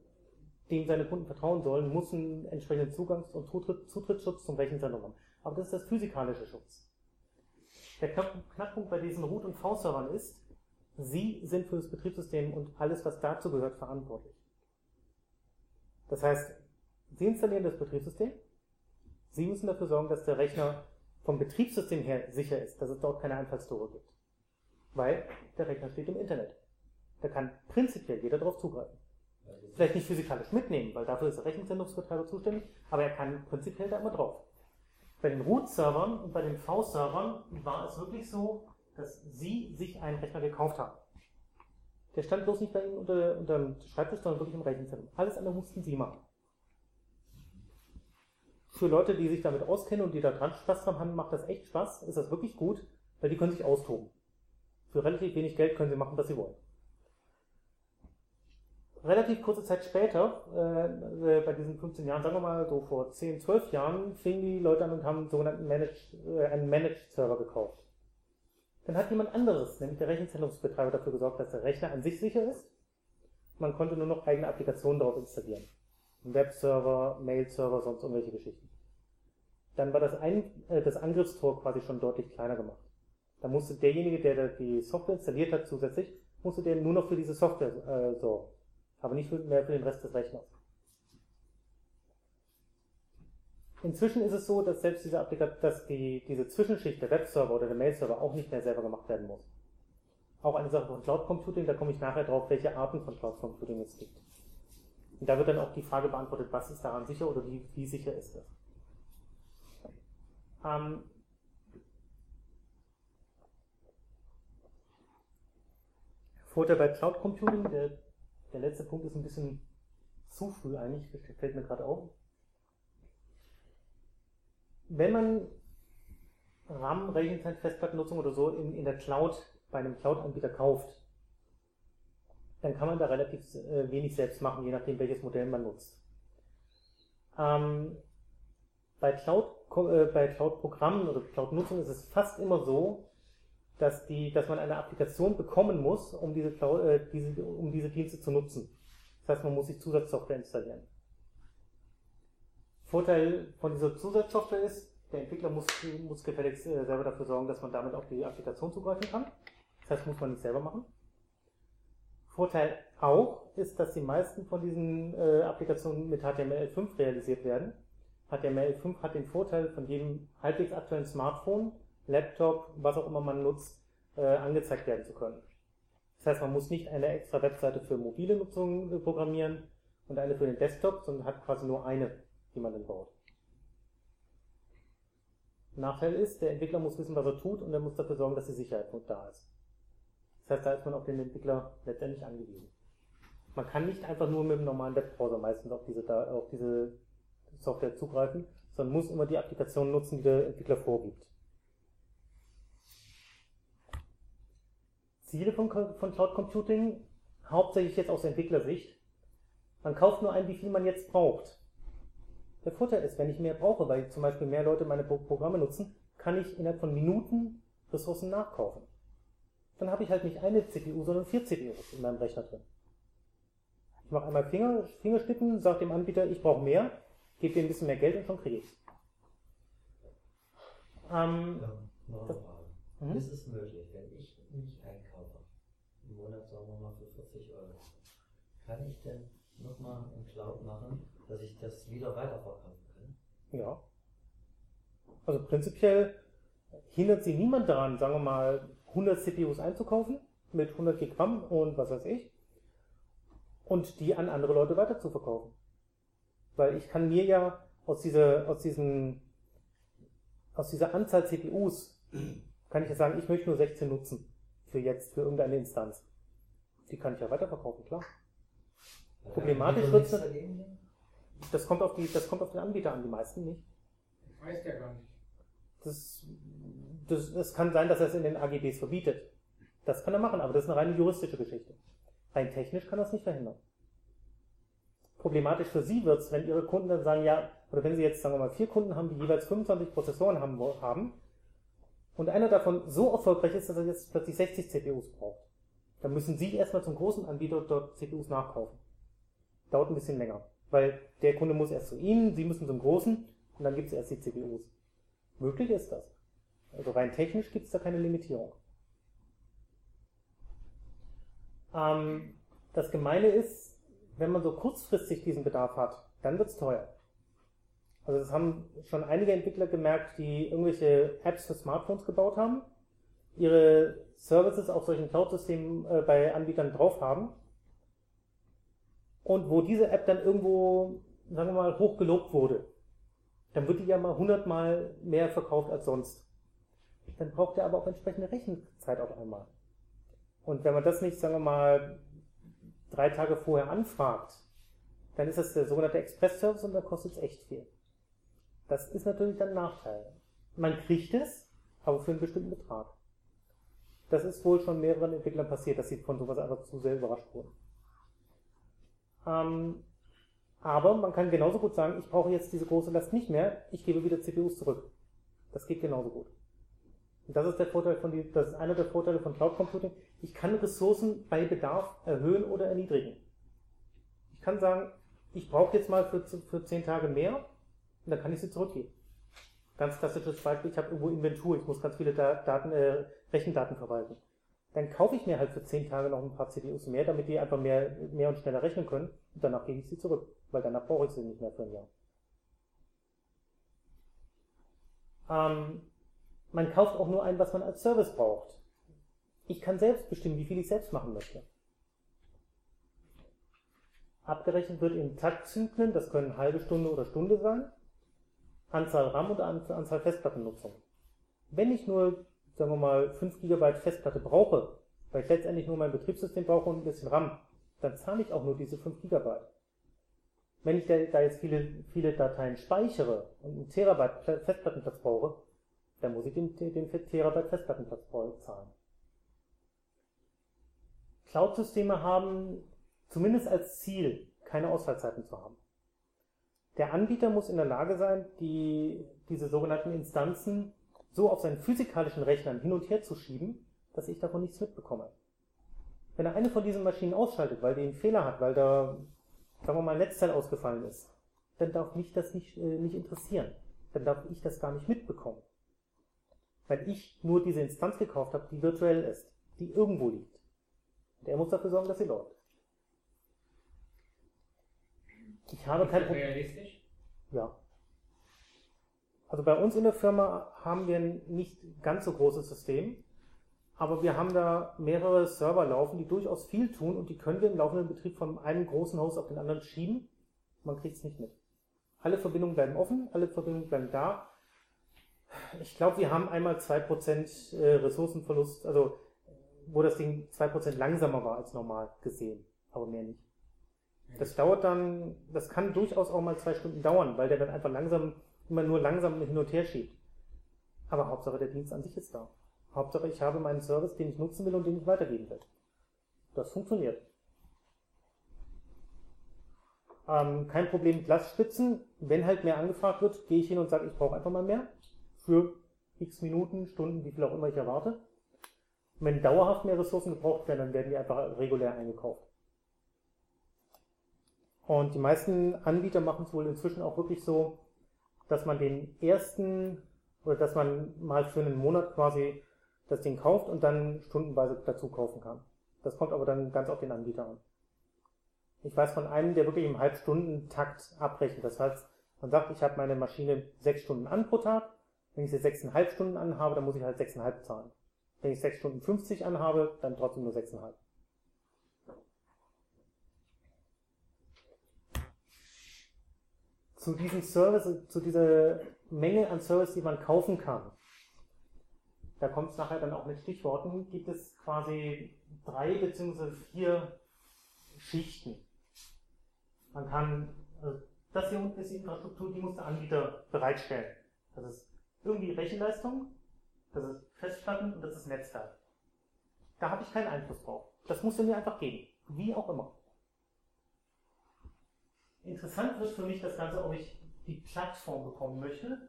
dem seine Kunden vertrauen sollen, muss einen entsprechenden Zugangs- und Zutritt, Zutrittsschutz zum Rechenzentrum haben. Aber das ist das physikalische Schutz. Der Knack- Knackpunkt bei diesen Root- und V-Servern ist, Sie sind für das Betriebssystem und alles, was dazu gehört, verantwortlich. Das heißt, Sie installieren das Betriebssystem, Sie müssen dafür sorgen, dass der Rechner vom Betriebssystem her sicher ist, dass es dort keine Einfallstore gibt. Weil der Rechner steht im Internet. Da kann prinzipiell jeder darauf zugreifen. Vielleicht nicht physikalisch mitnehmen, weil dafür ist der Rechenzentrumsbetreiber zuständig, aber er kann prinzipiell da immer drauf. Bei den Root-Servern und bei den V-Servern war es wirklich so, dass Sie sich einen Rechner gekauft haben. Der stand bloß nicht bei Ihnen unter, unter dem Schreibtisch, sondern wirklich im Rechenzentrum. Alles andere mussten Sie machen. Für Leute, die sich damit auskennen und die da dran Spaß dran haben, macht das echt Spaß, ist das wirklich gut, weil die können sich austoben. Für relativ wenig Geld können sie machen, was sie wollen. Relativ kurze Zeit später, äh, äh, bei diesen 15 Jahren, sagen wir mal so vor 10, 12 Jahren, fingen die Leute an und haben einen sogenannten Managed, äh, einen Managed Server gekauft. Dann hat jemand anderes, nämlich der Rechenzentrumsbetreiber, dafür gesorgt, dass der Rechner an sich sicher ist. Man konnte nur noch eigene Applikationen darauf installieren. Webserver, Mail-Server, sonst irgendwelche Geschichten. Dann war das, Ein äh, das Angriffstor quasi schon deutlich kleiner gemacht. Da musste derjenige, der die Software installiert hat, zusätzlich, musste der nur noch für diese Software äh, sorgen. Aber nicht mehr für den Rest des Rechners. Inzwischen ist es so, dass selbst diese Applikation, dass die, diese Zwischenschicht der Webserver oder der Mail-Server auch nicht mehr selber gemacht werden muss. Auch eine Sache von Cloud Computing, da komme ich nachher drauf, welche Arten von Cloud Computing es gibt. Und da wird dann auch die Frage beantwortet, was ist daran sicher oder wie, wie sicher ist das? Ähm, Vorteil bei Cloud Computing, der, der letzte Punkt ist ein bisschen zu früh eigentlich, fällt mir gerade auf. Wenn man RAM, Rechenzeit, Festplattennutzung oder so in, in der Cloud bei einem Cloud-Anbieter kauft, dann kann man da relativ äh, wenig selbst machen, je nachdem welches Modell man nutzt. Ähm, bei Cloud, äh, bei Cloud-Programmen oder Cloud-Nutzung ist es fast immer so, dass, die, dass man eine Applikation bekommen muss, um diese, Cloud, äh, diese, um diese Dienste zu nutzen. Das heißt, man muss sich Zusatzsoftware installieren. Vorteil von dieser Zusatzsoftware ist, der Entwickler muss, muss gefälligst äh, selber dafür sorgen, dass man damit auf die Applikation zugreifen kann. Das heißt, muss man nicht selber machen. Vorteil auch ist, dass die meisten von diesen äh, Applikationen mit HTML5 realisiert werden. HTML5 hat den Vorteil, von jedem halbwegs aktuellen Smartphone, Laptop, was auch immer man nutzt, äh, angezeigt werden zu können. Das heißt, man muss nicht eine extra Webseite für mobile Nutzung äh, programmieren und eine für den Desktop, sondern hat quasi nur eine, die man dann baut. Nachteil ist, der Entwickler muss wissen, was er tut und er muss dafür sorgen, dass die Sicherheit da ist. Das heißt, da ist man auf den Entwickler letztendlich angewiesen. Man kann nicht einfach nur mit dem normalen Webbrowser meistens auf diese, auf diese Software zugreifen, sondern muss immer die Applikation nutzen, die der Entwickler vorgibt. Ziele von, von Cloud Computing, hauptsächlich jetzt aus Entwicklersicht. Man kauft nur ein, wie viel man jetzt braucht. Der Vorteil ist, wenn ich mehr brauche, weil zum Beispiel mehr Leute meine Programme nutzen, kann ich innerhalb von Minuten Ressourcen nachkaufen dann habe ich halt nicht eine CPU, sondern vier CPUs in meinem Rechner drin. Ich mache einmal Finger, Fingerschnippen, sage dem Anbieter, ich brauche mehr, gebe dir ein bisschen mehr Geld und schon kriege ich es. Ähm, ja, eine Frage. Mhm. Ist es möglich, wenn ich mich einkaufe, im Monat sagen wir mal für 40 Euro, kann ich denn nochmal ein Cloud machen, dass ich das wieder weiterverkaufen kann? Ja. Also prinzipiell hindert sie niemand daran, sagen wir mal, 100 CPUs einzukaufen mit 100 GB RAM und was weiß ich und die an andere Leute weiter zu verkaufen. Weil ich kann mir ja aus dieser, aus diesen, aus dieser Anzahl CPUs kann ich ja sagen, ich möchte nur 16 nutzen für jetzt, für irgendeine Instanz. Die kann ich ja weiterverkaufen, klar. Problematisch wird es das kommt auf die, das kommt auf den Anbieter an, die meisten nicht. Weiß der gar nicht. Das das, das kann sein, dass er es in den AGBs verbietet. Das kann er machen, aber das ist eine reine juristische Geschichte. Rein technisch kann er es nicht verhindern. Problematisch für Sie wird es, wenn Ihre Kunden dann sagen, ja, oder wenn Sie jetzt, sagen wir mal, vier Kunden haben, die jeweils 25 Prozessoren haben, haben und einer davon so erfolgreich ist, dass er jetzt plötzlich 60 CPUs braucht. Dann müssen Sie erstmal zum großen Anbieter dort CPUs nachkaufen. Dauert ein bisschen länger. Weil der Kunde muss erst zu Ihnen, Sie müssen zum großen und dann gibt es erst die CPUs. Möglich ist das. Also rein technisch gibt es da keine Limitierung. Ähm, das Gemeine ist, wenn man so kurzfristig diesen Bedarf hat, dann wird es teuer. Also das haben schon einige Entwickler gemerkt, die irgendwelche Apps für Smartphones gebaut haben, ihre Services auf solchen Cloud-Systemen äh, bei Anbietern drauf haben und wo diese App dann irgendwo, sagen wir mal, hoch gelobt wurde, dann wird die ja mal hundertmal mehr verkauft als sonst dann braucht er aber auch entsprechende Rechenzeit auf einmal. Und wenn man das nicht, sagen wir mal, drei Tage vorher anfragt, dann ist das der sogenannte Express-Service und da kostet es echt viel. Das ist natürlich dann ein Nachteil. Man kriegt es, aber für einen bestimmten Betrag. Das ist wohl schon mehreren Entwicklern passiert, dass sie von sowas einfach zu sehr überrascht wurden. Ähm, aber man kann genauso gut sagen, ich brauche jetzt diese große Last nicht mehr, ich gebe wieder CPUs zurück. Das geht genauso gut. Und das ist der Vorteil von die, das ist einer der Vorteile von Cloud Computing. Ich kann Ressourcen bei Bedarf erhöhen oder erniedrigen. Ich kann sagen, ich brauche jetzt mal für, für 10 Tage mehr und dann kann ich sie zurückgeben. Ganz klassisches Beispiel, ich habe irgendwo Inventur, ich muss ganz viele Daten, äh, Rechendaten verwalten. Dann kaufe ich mir halt für 10 Tage noch ein paar CPUs mehr, damit die einfach mehr, mehr und schneller rechnen können und danach gebe ich sie zurück, weil danach brauche ich sie nicht mehr für ein Jahr. Ähm, man kauft auch nur ein, was man als Service braucht. Ich kann selbst bestimmen, wie viel ich selbst machen möchte. Abgerechnet wird in Taktzyklen, das können halbe Stunde oder Stunde sein, Anzahl RAM oder Anzahl Festplattennutzung. Wenn ich nur, sagen wir mal, 5 GB Festplatte brauche, weil ich letztendlich nur mein Betriebssystem brauche und ein bisschen RAM, dann zahle ich auch nur diese 5 GB. Wenn ich da jetzt viele, viele Dateien speichere und einen Terabyte Festplattenplatz brauche, dann muss ich den, den Terabyte Festplattenplatz zahlen. Cloud-Systeme haben zumindest als Ziel, keine Ausfallzeiten zu haben. Der Anbieter muss in der Lage sein, die, diese sogenannten Instanzen so auf seinen physikalischen Rechnern hin und her zu schieben, dass ich davon nichts mitbekomme. Wenn er eine von diesen Maschinen ausschaltet, weil die einen Fehler hat, weil da, sagen wir mal, ein Netzteil ausgefallen ist, dann darf mich das nicht, äh, nicht interessieren. Dann darf ich das gar nicht mitbekommen. Weil ich nur diese Instanz gekauft habe, die virtuell ist, die irgendwo liegt. Und er muss dafür sorgen, dass sie läuft. Ich habe kein Problem. Realistisch? Ja. Also bei uns in der Firma haben wir ein nicht ganz so großes System, aber wir haben da mehrere Server laufen, die durchaus viel tun und die können wir im laufenden Betrieb von einem großen Host auf den anderen schieben. Man kriegt es nicht mit. Alle Verbindungen bleiben offen, alle Verbindungen bleiben da. Ich glaube, wir haben einmal 2% äh, Ressourcenverlust, also wo das Ding 2% langsamer war als normal gesehen, aber mehr nicht. Das dauert dann, das kann durchaus auch mal zwei Stunden dauern, weil der dann einfach langsam, immer nur langsam hin und her schiebt. Aber Hauptsache der Dienst an sich ist da. Hauptsache ich habe meinen Service, den ich nutzen will und den ich weitergeben will. Das funktioniert. Ähm, kein Problem mit Lastspitzen. Wenn halt mehr angefragt wird, gehe ich hin und sage, ich brauche einfach mal mehr. Für x Minuten, Stunden, wie viel auch immer ich erwarte. wenn dauerhaft mehr Ressourcen gebraucht werden, dann werden die einfach regulär eingekauft. Und die meisten Anbieter machen es wohl inzwischen auch wirklich so, dass man den ersten oder dass man mal für einen Monat quasi das Ding kauft und dann stundenweise dazu kaufen kann. Das kommt aber dann ganz auf den Anbieter an. Ich weiß von einem, der wirklich im Halbstundentakt abrechnet. Das heißt, man sagt, ich habe meine Maschine sechs Stunden an pro Tag. Wenn ich sie sechseinhalb Stunden anhabe, dann muss ich halt sechseinhalb zahlen. Wenn ich sechs Stunden 50 anhabe, dann trotzdem nur sechseinhalb. zu diesem Service, zu dieser Menge an Service, die man kaufen kann, da kommt es nachher dann auch mit Stichworten, gibt es quasi drei bzw. vier Schichten. Man kann, also das hier unten ist die Infrastruktur, die muss der Anbieter bereitstellen. Das ist irgendwie Rechenleistung, das ist Festplatten und das ist Netzteil. Da habe ich keinen Einfluss drauf. Das muss er mir einfach geben. Wie auch immer. Interessant wird für mich das Ganze, ob ich die Plattform bekommen möchte,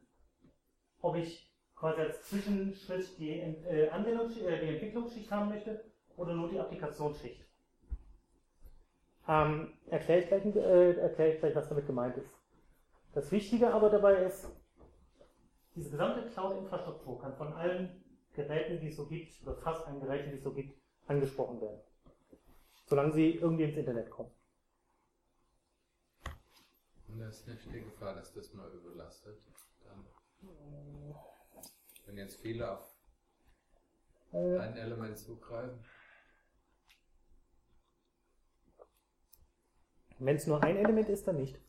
ob ich quasi als Zwischenschritt die, äh, Anwendungs äh, die Entwicklungsschicht haben möchte oder nur die Applikationsschicht. Ähm, Erkläre ich, gleich, äh, erklär ich gleich, was damit gemeint ist. Das Wichtige aber dabei ist, diese gesamte Cloud-Infrastruktur kann von allen Geräten, die es so gibt, oder fast allen Geräten, die es so gibt, angesprochen werden. Solange sie irgendwie ins Internet kommen. Und da ist nicht die Gefahr, dass das mal überlastet. Dann, wenn jetzt viele auf äh. ein Element zugreifen. Wenn es nur ein Element ist, dann nicht.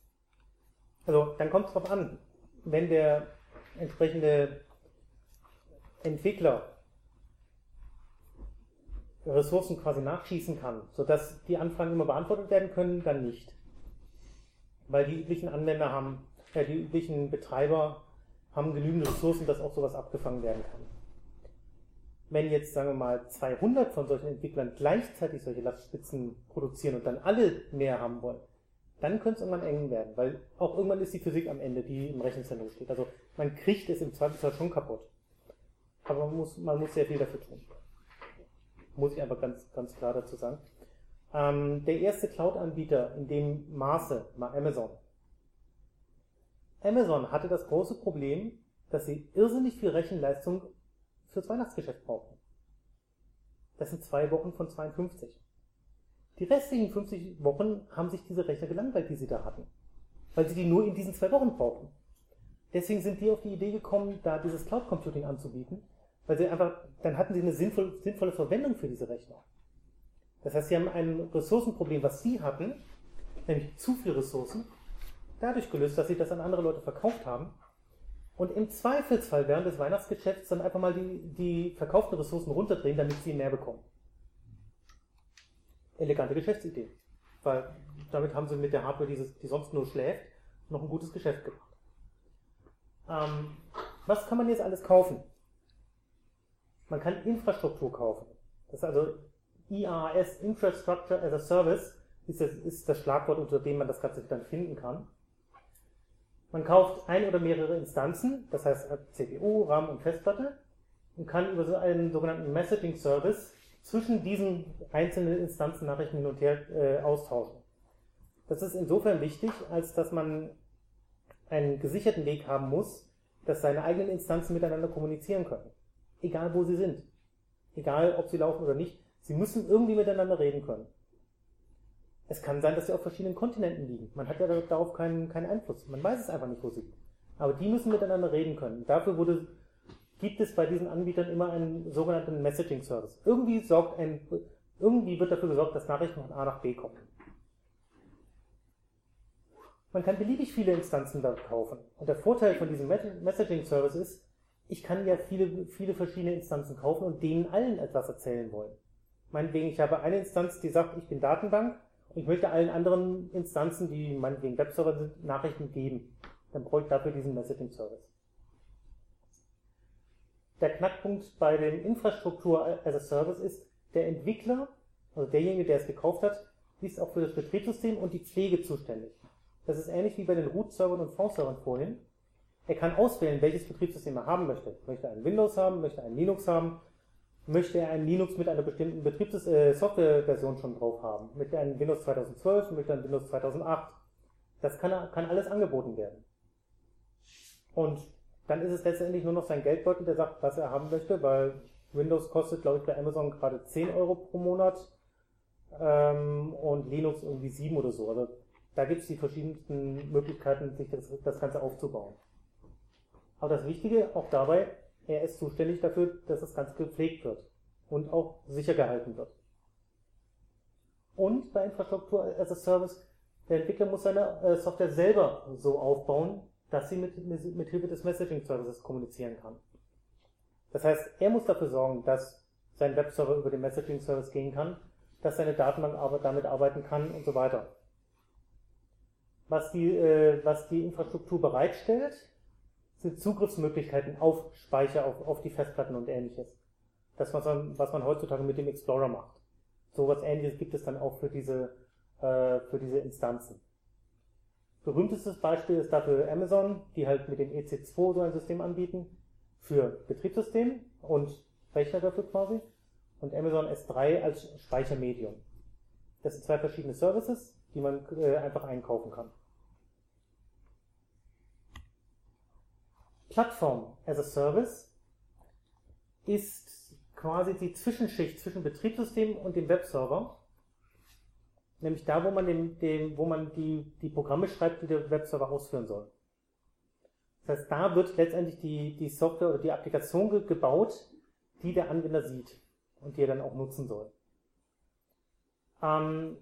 Also dann kommt es darauf an, wenn der entsprechende Entwickler Ressourcen quasi nachschießen kann, sodass die Anfragen immer beantwortet werden können, dann nicht weil die üblichen Anwender haben, ja, die üblichen Betreiber haben genügend Ressourcen, dass auch sowas abgefangen werden kann. Wenn jetzt, sagen wir mal, 200 von solchen Entwicklern gleichzeitig solche Lastspitzen produzieren und dann alle mehr haben wollen, dann könnte es irgendwann eng werden, weil auch irgendwann ist die Physik am Ende, die im Rechenzentrum steht. Also man kriegt es im Zweifelsfall schon kaputt. Aber man muss, man muss sehr viel dafür tun. Muss ich einfach ganz, ganz klar dazu sagen. Ähm, der erste Cloud-Anbieter in dem Maße war Amazon. Amazon hatte das große Problem, dass sie irrsinnig viel Rechenleistung fürs Weihnachtsgeschäft brauchten. Das sind zwei Wochen von 52. Die restlichen 50 Wochen haben sich diese Rechner gelangweilt, die sie da hatten. Weil sie die nur in diesen zwei Wochen brauchten. Deswegen sind die auf die Idee gekommen, da dieses Cloud Computing anzubieten, weil sie einfach, dann hatten sie eine sinnvolle, sinnvolle Verwendung für diese Rechner. Das heißt, sie haben ein Ressourcenproblem, was sie hatten, nämlich zu viel Ressourcen, dadurch gelöst, dass sie das an andere Leute verkauft haben und im Zweifelsfall während des Weihnachtsgeschäfts dann einfach mal die, die verkauften Ressourcen runterdrehen, damit sie mehr bekommen. elegante Geschäftsidee. Weil damit haben sie mit der Hardware, die, die sonst nur schläft, noch ein gutes Geschäft gemacht. Ähm, was kann man jetzt alles kaufen? Man kann Infrastruktur kaufen. Das ist also IaaS, Infrastructure as a Service, ist das, ist das Schlagwort, unter dem man das Ganze dann finden kann. Man kauft ein oder mehrere Instanzen, das heißt CPU, RAM und Festplatte, und kann über so einen sogenannten Messaging Service zwischen diesen einzelnen Instanzen Nachrichten hin und her äh, austauschen. Das ist insofern wichtig, als dass man einen gesicherten Weg haben muss, dass seine eigenen Instanzen miteinander kommunizieren können. Egal wo sie sind. Egal ob sie laufen oder nicht. Sie müssen irgendwie miteinander reden können. Es kann sein, dass sie auf verschiedenen Kontinenten liegen. Man hat ja darauf keinen, keinen Einfluss. Man weiß es einfach nicht, wo sie sind. Aber die müssen miteinander reden können. Dafür wurde, gibt es bei diesen Anbietern immer einen sogenannten Messaging Service. Irgendwie sorgt ein, irgendwie wird dafür gesorgt, dass Nachrichten von A nach B kommen. Man kann beliebig viele Instanzen dort kaufen. Und der Vorteil von diesem Messaging Service ist, ich kann ja viele, viele verschiedene Instanzen kaufen und denen allen etwas erzählen wollen. Meinetwegen, ich habe eine Instanz, die sagt, ich bin Datenbank ich möchte allen anderen Instanzen, die meinetwegen Webserver sind, Nachrichten geben. Dann brauche ich dafür diesen Messaging Service. Der Knackpunkt bei dem Infrastruktur as a Service ist, der Entwickler, also derjenige, der es gekauft hat, ist auch für das Betriebssystem und die Pflege zuständig. Das ist ähnlich wie bei den Root-Servern und Font-Servern vorhin. Er kann auswählen, welches Betriebssystem er haben möchte. Möchte er ein Windows haben, möchte er ein Linux haben, möchte er ein Linux mit einer bestimmten Betriebs äh, Softwareversion schon drauf haben. Möchte er ein Windows 2012, möchte er ein Windows 2008. Das kann, kann alles angeboten werden. Und dann ist es letztendlich nur noch sein Geldbeutel, der sagt, was er haben möchte, weil Windows kostet, glaube ich, bei Amazon gerade 10 Euro pro Monat ähm, und Linux irgendwie 7 oder so. Also da gibt es die verschiedensten Möglichkeiten, sich das, das Ganze aufzubauen. Aber das Wichtige auch dabei, er ist zuständig dafür, dass das Ganze gepflegt wird und auch sicher gehalten wird. Und bei Infrastruktur as a Service, der Entwickler muss seine äh, Software selber so aufbauen, dass sie mit, mit Hilfe des Messaging Services kommunizieren kann. Das heißt, er muss dafür sorgen, dass sein Webserver über den Messaging Service gehen kann, dass seine Datenbank damit arbeiten kann und so weiter. Was die, äh, was die Infrastruktur bereitstellt, Zugriffsmöglichkeiten auf Speicher, auf, auf die Festplatten und ähnliches. Das, was man, was man heutzutage mit dem Explorer macht. So was ähnliches gibt es dann auch für diese, äh, für diese Instanzen. Berühmtestes Beispiel ist dafür Amazon, die halt mit dem EC2 so ein System anbieten, für Betriebssystem und Rechner dafür quasi, und Amazon S3 als Speichermedium. Das sind zwei verschiedene Services, die man äh, einfach einkaufen kann. Plattform as a Service ist quasi die Zwischenschicht zwischen Betriebssystem und dem Webserver. Nämlich da, wo man, den, den, wo man die, die Programme schreibt, die der Webserver ausführen soll. Das heißt, da wird letztendlich die, die Software oder die Applikation ge gebaut, die der Anwender sieht und die er dann auch nutzen soll. Ähm,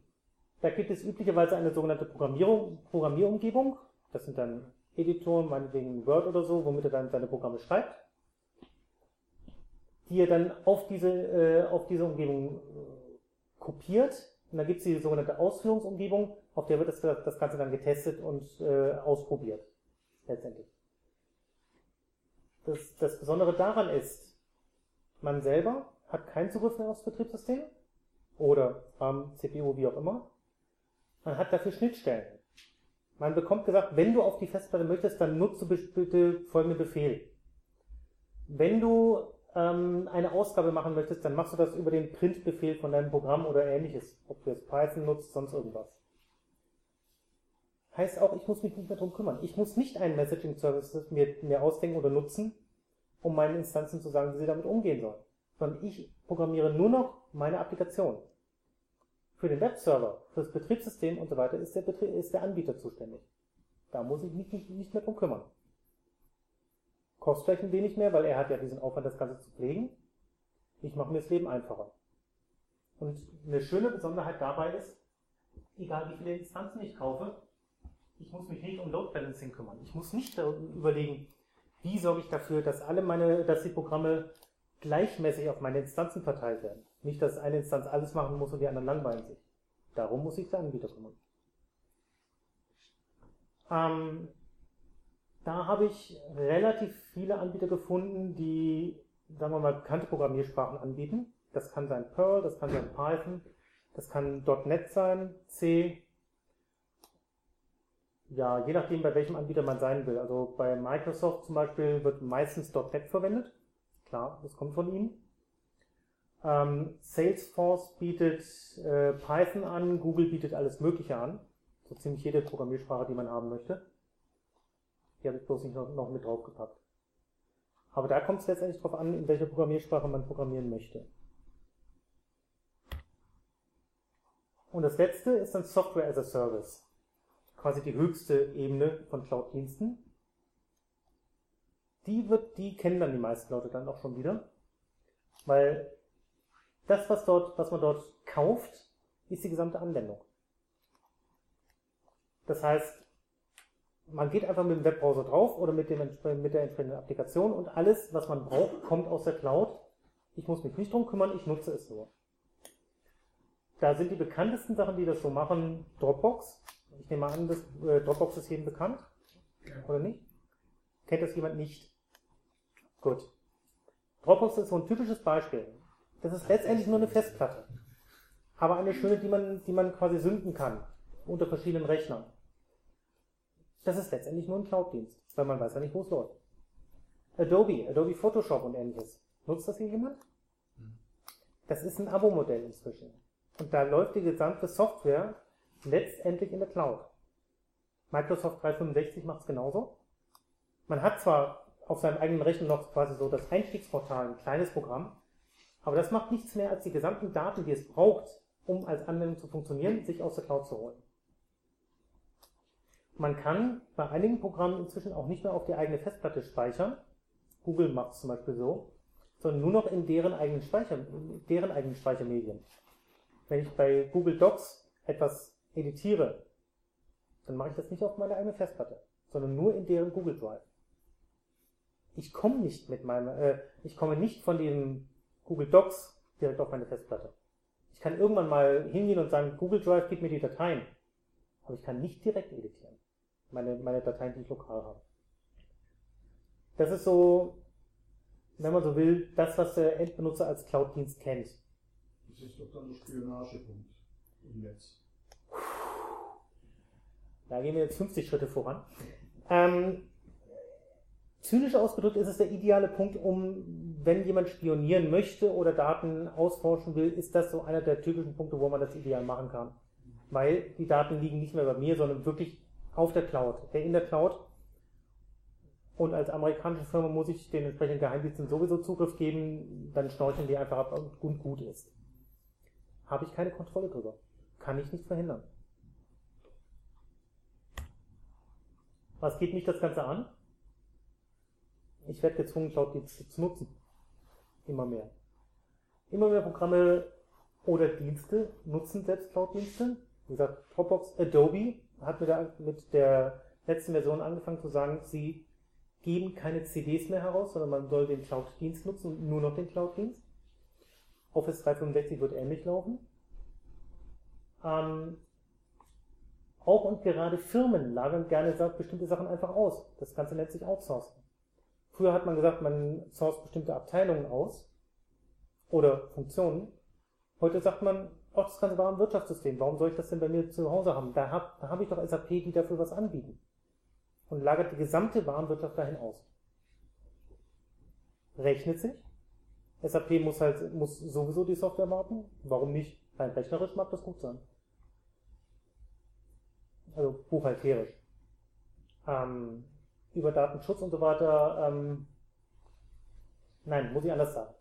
da gibt es üblicherweise eine sogenannte Programmierung, Programmierumgebung. Das sind dann Editor, meinetwegen Word oder so, womit er dann seine Programme schreibt, die er dann auf diese, äh, auf diese Umgebung äh, kopiert. Und dann gibt es die sogenannte Ausführungsumgebung, auf der wird das, das Ganze dann getestet und äh, ausprobiert. Letztendlich. Das, das Besondere daran ist, man selber hat keinen Zugriff mehr aufs Betriebssystem oder am CPU, wie auch immer. Man hat dafür Schnittstellen. Man bekommt gesagt, wenn du auf die Festplatte möchtest, dann nutze bitte folgenden Befehl. Wenn du ähm, eine Ausgabe machen möchtest, dann machst du das über den Print-Befehl von deinem Programm oder ähnliches. Ob du jetzt Python nutzt, sonst irgendwas. Heißt auch, ich muss mich nicht mehr drum kümmern. Ich muss nicht einen Messaging-Service mir, mir ausdenken oder nutzen, um meinen Instanzen zu sagen, wie sie damit umgehen sollen. Sondern ich programmiere nur noch meine Applikation. Für den Webserver, für das Betriebssystem und so weiter ist der, Betrie ist der Anbieter zuständig. Da muss ich mich nicht, nicht mehr drum kümmern. Kostet vielleicht ein wenig mehr, weil er hat ja diesen Aufwand, das Ganze zu pflegen. Ich mache mir das Leben einfacher. Und eine schöne Besonderheit dabei ist, egal wie viele Instanzen ich kaufe, ich muss mich nicht um Load Balancing kümmern. Ich muss nicht überlegen, wie sorge ich dafür, dass alle meine, dass die Programme gleichmäßig auf meine Instanzen verteilt werden. Nicht, dass eine Instanz alles machen muss und die anderen langweilen sich. Darum muss sich der Anbieter kümmern. Ähm, da habe ich relativ viele Anbieter gefunden, die, sagen wir mal, bekannte Programmiersprachen anbieten. Das kann sein Perl, das kann sein Python, das kann .NET sein, C. Ja, je nachdem, bei welchem Anbieter man sein will. Also bei Microsoft zum Beispiel wird meistens .NET verwendet. Klar, das kommt von ihnen. Ähm, Salesforce bietet äh, Python an, Google bietet alles Mögliche an. So ziemlich jede Programmiersprache, die man haben möchte. Die habe ich bloß nicht noch, noch mit draufgepackt. Aber da kommt es letztendlich darauf an, in welcher Programmiersprache man programmieren möchte. Und das letzte ist dann Software as a Service. Quasi die höchste Ebene von Cloud-Diensten. Die wird, die kennen dann die meisten Leute dann auch schon wieder. Weil das, was dort, was man dort kauft, ist die gesamte Anwendung. Das heißt, man geht einfach mit dem Webbrowser drauf oder mit, dem, mit der entsprechenden Applikation und alles, was man braucht, kommt aus der Cloud. Ich muss mich nicht drum kümmern, ich nutze es nur. Da sind die bekanntesten Sachen, die das so machen, Dropbox. Ich nehme an, dass, äh, Dropbox ist jedem bekannt. Oder nicht? Kennt das jemand nicht? Gut. Dropbox ist so ein typisches Beispiel. Das ist letztendlich nur eine Festplatte. Aber eine schöne, die man, die man quasi sünden kann. Unter verschiedenen Rechnern. Das ist letztendlich nur ein Cloud-Dienst, weil man weiß ja nicht, wo es läuft. Adobe, Adobe Photoshop und ähnliches. Nutzt das hier jemand? Das ist ein Abo-Modell inzwischen. Und da läuft die gesamte Software letztendlich in der Cloud. Microsoft 365 macht es genauso. Man hat zwar auf seinem eigenen Rechner noch quasi so das Einstiegsportal, ein kleines Programm, aber das macht nichts mehr, als die gesamten Daten, die es braucht, um als Anwendung zu funktionieren, sich aus der Cloud zu holen. Man kann bei einigen Programmen inzwischen auch nicht mehr auf die eigene Festplatte speichern. Google macht es zum Beispiel so, sondern nur noch in deren eigenen, Speicher, deren eigenen Speichermedien. Wenn ich bei Google Docs etwas editiere, dann mache ich das nicht auf meine eigene Festplatte, sondern nur in deren Google Drive. Ich komme nicht mit meinem, äh, ich komme nicht von dem Google Docs direkt auf meine Festplatte. Ich kann irgendwann mal hingehen und sagen, Google Drive gib mir die Dateien. Aber ich kann nicht direkt editieren meine, meine Dateien, die ich lokal habe. Das ist so, wenn man so will, das, was der Endbenutzer als Cloud-Dienst kennt. Das ist doch dann der Spionagepunkt im Netz. Da gehen wir jetzt 50 Schritte voran. Ähm, zynisch ausgedrückt ist es der ideale Punkt, um, wenn jemand spionieren möchte oder Daten ausforschen will, ist das so einer der typischen Punkte, wo man das ideal machen kann. Weil die Daten liegen nicht mehr bei mir, sondern wirklich auf der Cloud, in der Cloud. Und als amerikanische Firma muss ich den entsprechenden Geheimdiensten sowieso Zugriff geben, dann schnorcheln die einfach ab und gut ist. Habe ich keine Kontrolle drüber. Kann ich nicht verhindern. Was geht mich das Ganze an? Ich werde gezwungen, Cloud-Dienste zu nutzen. Immer mehr. Immer mehr Programme oder Dienste nutzen selbst Cloud-Dienste. Wie gesagt, Dropbox, Adobe hat mit der, mit der letzten Version angefangen zu sagen, sie geben keine CDs mehr heraus, sondern man soll den Cloud-Dienst nutzen, nur noch den Cloud-Dienst. Office 365 wird ähnlich laufen. Ähm, auch und gerade Firmen lagern gerne bestimmte Sachen einfach aus. Das Ganze nennt sich Outsourcing. Früher hat man gesagt, man source bestimmte Abteilungen aus oder Funktionen. Heute sagt man, auch das ganze Warenwirtschaftssystem. Warum soll ich das denn bei mir zu Hause haben? Da habe da hab ich doch SAP, die dafür was anbieten. Und lagert die gesamte Warenwirtschaft dahin aus. Rechnet sich. SAP muss halt, muss sowieso die Software warten. Warum nicht? Rein rechnerisch mag das gut sein. Also buchhalterisch. Ähm, über Datenschutz und so weiter, ähm, nein, muss ich anders sagen.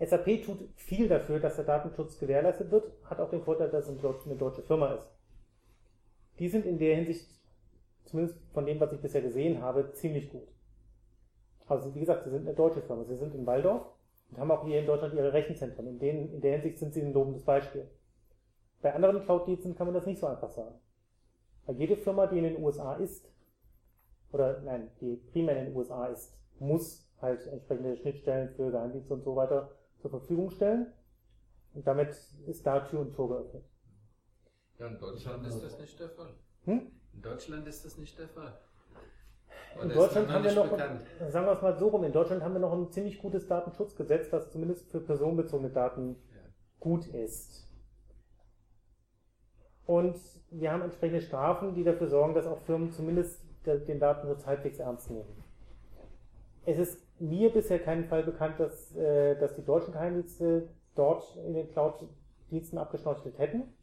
SAP tut viel dafür, dass der Datenschutz gewährleistet wird, hat auch den Vorteil, dass es eine deutsche Firma ist. Die sind in der Hinsicht, zumindest von dem, was ich bisher gesehen habe, ziemlich gut. Also wie gesagt, sie sind eine deutsche Firma. Sie sind in Waldorf und haben auch hier in Deutschland ihre Rechenzentren. In, denen, in der Hinsicht sind sie ein lobendes Beispiel. Bei anderen Cloud-Diensten kann man das nicht so einfach sagen. Weil jede Firma, die in den USA ist, oder nein, die primär in den USA ist, muss halt entsprechende Schnittstellen für Geheimdienste und so weiter zur Verfügung stellen. Und damit ist da Tür und Tor geöffnet. Ja, in Deutschland ist das nicht der Fall. Hm? In Deutschland ist das nicht der Fall. In Deutschland haben wir noch, sagen wir es mal so rum, in Deutschland haben wir noch ein ziemlich gutes Datenschutzgesetz, das zumindest für personenbezogene Daten Ja. gut ist. Und wir haben entsprechende Strafen, die dafür sorgen, dass auch Firmen zumindest de- den Datenschutz halbwegs ernst nehmen. Es ist mir bisher keinen Fall bekannt, dass, äh, dass die deutschen Geheimdienste dort in den Cloud-Diensten abgeschnorchelt hätten.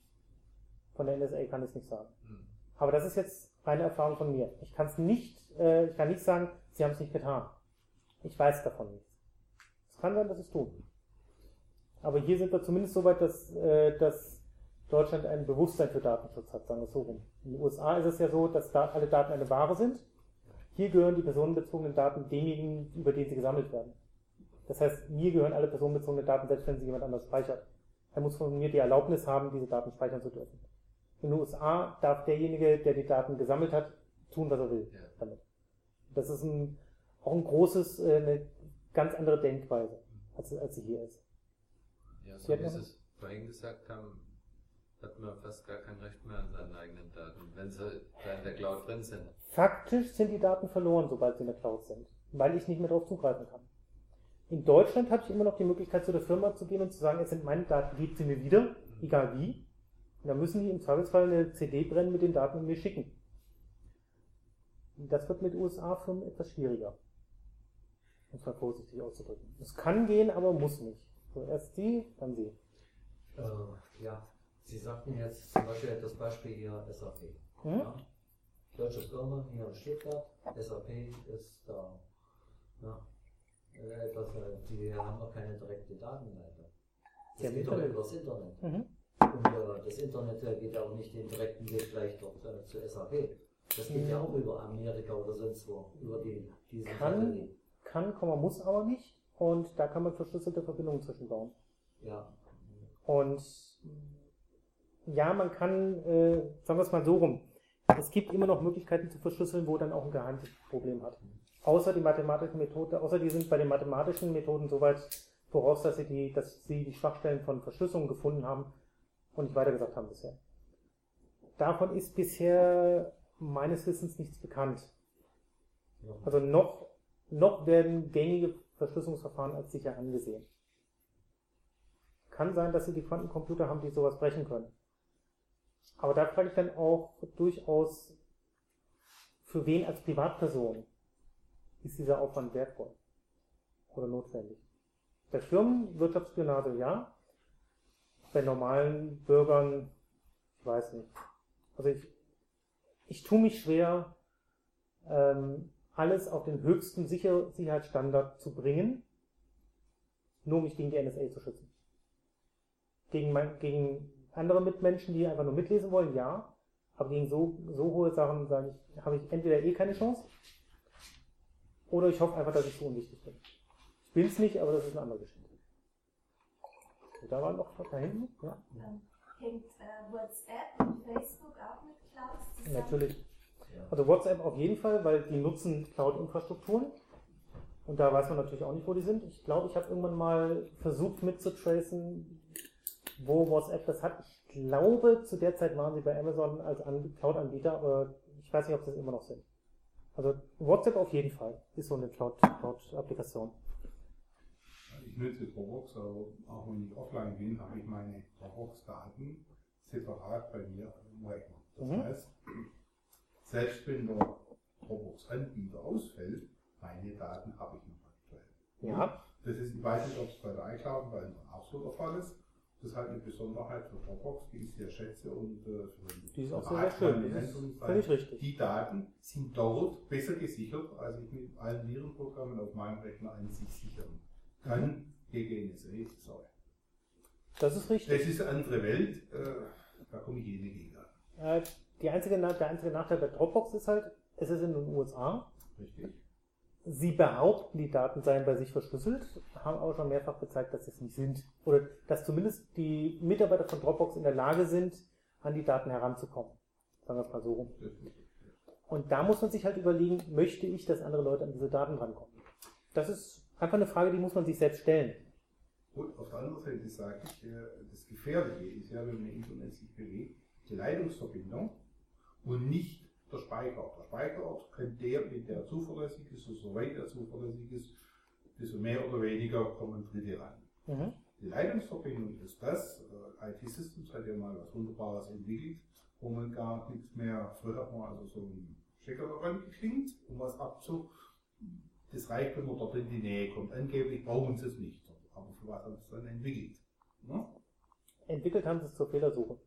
Von der NSA kann ich es nicht sagen. Hm. Aber das ist jetzt reine Erfahrung von mir. Ich kann es nicht, äh, ich kann nicht sagen, sie haben es nicht getan. Ich weiß davon nichts. Es kann sein, dass sie es tun. Aber hier sind wir zumindest so weit, dass, äh, dass Deutschland ein Bewusstsein für Datenschutz hat, sagen wir es so rum. In den USA ist es ja so, dass da alle Daten eine Ware sind. Hier gehören die personenbezogenen Daten demjenigen, über den sie gesammelt werden. Das heißt, mir gehören alle personenbezogenen Daten, selbst wenn sie jemand anders speichert. Er muss von mir die Erlaubnis haben, diese Daten speichern zu dürfen. In den USA darf derjenige, der die Daten gesammelt hat, tun, was er will damit. Das ist ein, auch ein großes, äh, eine ganz andere Denkweise, als, als sie hier ist. Ja, so wie Sie es vorhin gesagt haben, hat man fast gar kein Recht mehr an seinen eigenen Daten, wenn sie da in der Cloud drin sind. Faktisch sind die Daten verloren, sobald sie in der Cloud sind, weil ich nicht mehr darauf zugreifen kann. In Deutschland habe ich immer noch die Möglichkeit, zu der Firma zu gehen und zu sagen, es sind meine Daten, gebt sie mir wieder, egal wie. Und dann müssen die im Zweifelsfall eine CD brennen mit den Daten und mir schicken. Und das wird mit USA-Firmen etwas schwieriger. Um es mal vorsichtig auszudrücken. Es kann gehen, aber muss nicht. So, erst sie, dann sie. Äh, ja, Sie sagten jetzt zum Beispiel das Beispiel hier SAP. Mhm. Ja? Deutsche Firma hier in Stuttgart, SAP ist da. Ja, äh, etwas, äh, die haben noch keine direkte Datenleitung. Die Das haben geht doch Internet. übers Internet. Mhm. Und äh, das Internet äh, geht ja auch nicht den direkten Weg gleich dort äh, zu SAP. Das geht ja auch über Amerika oder sonst wo, über die, diesen Kann. Satellit. Kann, Komma, muss aber nicht. Und da kann man verschlüsselte Verbindungen zwischenbauen. Ja, Und ja, man kann, äh, sagen wir es mal so rum, es gibt immer noch Möglichkeiten zu verschlüsseln, wo dann auch ein Geheimproblem hat. Außer die mathematischen Methoden, außer die sind bei den mathematischen Methoden so weit voraus, dass sie die, dass sie die Schwachstellen von Verschlüsselung gefunden haben und nicht weitergesagt haben bisher. Davon ist bisher meines Wissens nichts bekannt. Also noch, noch werden gängige Verschlüsselungsverfahren als sicher angesehen. Kann sein, dass sie die Quantencomputer haben, die sowas brechen können. Aber da frage ich dann auch durchaus, für wen als Privatperson ist dieser Aufwand wertvoll oder notwendig? Bei Firmen, Wirtschaftsspionage ja. Bei normalen Bürgern, ich weiß nicht. Also ich, ich tue mich schwer, ähm, alles auf den höchsten Sicher Sicherheitsstandard zu bringen, nur um mich gegen die NSA zu schützen. Gegen, mein, gegen andere Mitmenschen, die einfach nur mitlesen wollen, ja. Aber gegen so, so hohe Sachen sage ich, habe ich entweder eh keine Chance, oder ich hoffe einfach, dass ich so unwichtig bin. Ich bin es nicht, aber das ist eine andere Geschichte. So, da war noch da hinten, ja. Ähm, Hängt äh, WhatsApp und Facebook auch mit Clouds zusammen? Natürlich. Also WhatsApp auf jeden Fall, weil die nutzen Cloud-Infrastrukturen. Und da weiß man natürlich auch nicht, wo die sind. Ich glaube, ich habe irgendwann mal versucht mitzutracen, wo WhatsApp das hat. Ich glaube, zu der Zeit waren sie bei Amazon als An- Cloud-Anbieter, aber ich weiß nicht, ob sie das immer noch sind. Also WhatsApp auf jeden Fall ist so eine Cloud- Cloud-Applikation. Ich nutze Dropbox, aber auch wenn ich offline bin, habe ich meine Dropbox-Daten separat bei mir im Rechner. Das Mhm. heißt, selbst wenn der Dropbox-Anbieter ausfällt, meine Daten habe ich noch aktuell. ja, Das ist, ich weiß nicht, ob es bei der iCloud bei auch so der Fall ist. Das ist halt eine Besonderheit für Dropbox, die ich sehr schätze und äh, für die ist auch sehr, sehr schön. Das ist völlig richtig. die Daten sind dort besser gesichert, als ich mit allen Virenprogrammen auf meinem Rechner an sich sichern kann gegen NSA. Sorry. Das ist richtig. Das ist eine andere Welt, äh, da komme ich jede gegen an. Äh, die einzige, der einzige Nachteil bei Dropbox ist halt, es ist in den USA. Richtig? Sie behaupten, die Daten seien bei sich verschlüsselt, haben aber schon mehrfach gezeigt, dass sie es nicht sind. Oder dass zumindest die Mitarbeiter von Dropbox in der Lage sind, an die Daten heranzukommen. Sagen wir es mal so rum. Und da muss man sich halt überlegen, möchte ich, dass andere Leute an diese Daten rankommen? Das ist einfach eine Frage, die muss man sich selbst stellen. Und auf der anderen Seite sage ich, äh, das Gefährliche ist ja, wenn man Internet sich bewegt, die Leitungsverbindung und nicht der Speicherort. Der Speicherort kann der, mit der zuverlässig ist, und soweit er zuverlässig ist, desto mehr oder weniger kommen Dritte ran. Mhm. Die Leitungsverbindung ist das, äh, IT Systems hat ja mal was Wunderbares entwickelt, wo man gar nichts mehr, früher hat man also so einen Stecker daran geklingt, um was abzu, das reicht, wenn man dort in die Nähe kommt. Angeblich brauchen sie es nicht, aber für was haben sie es dann entwickelt? Ne? Entwickelt haben sie es zur Fehlersuche.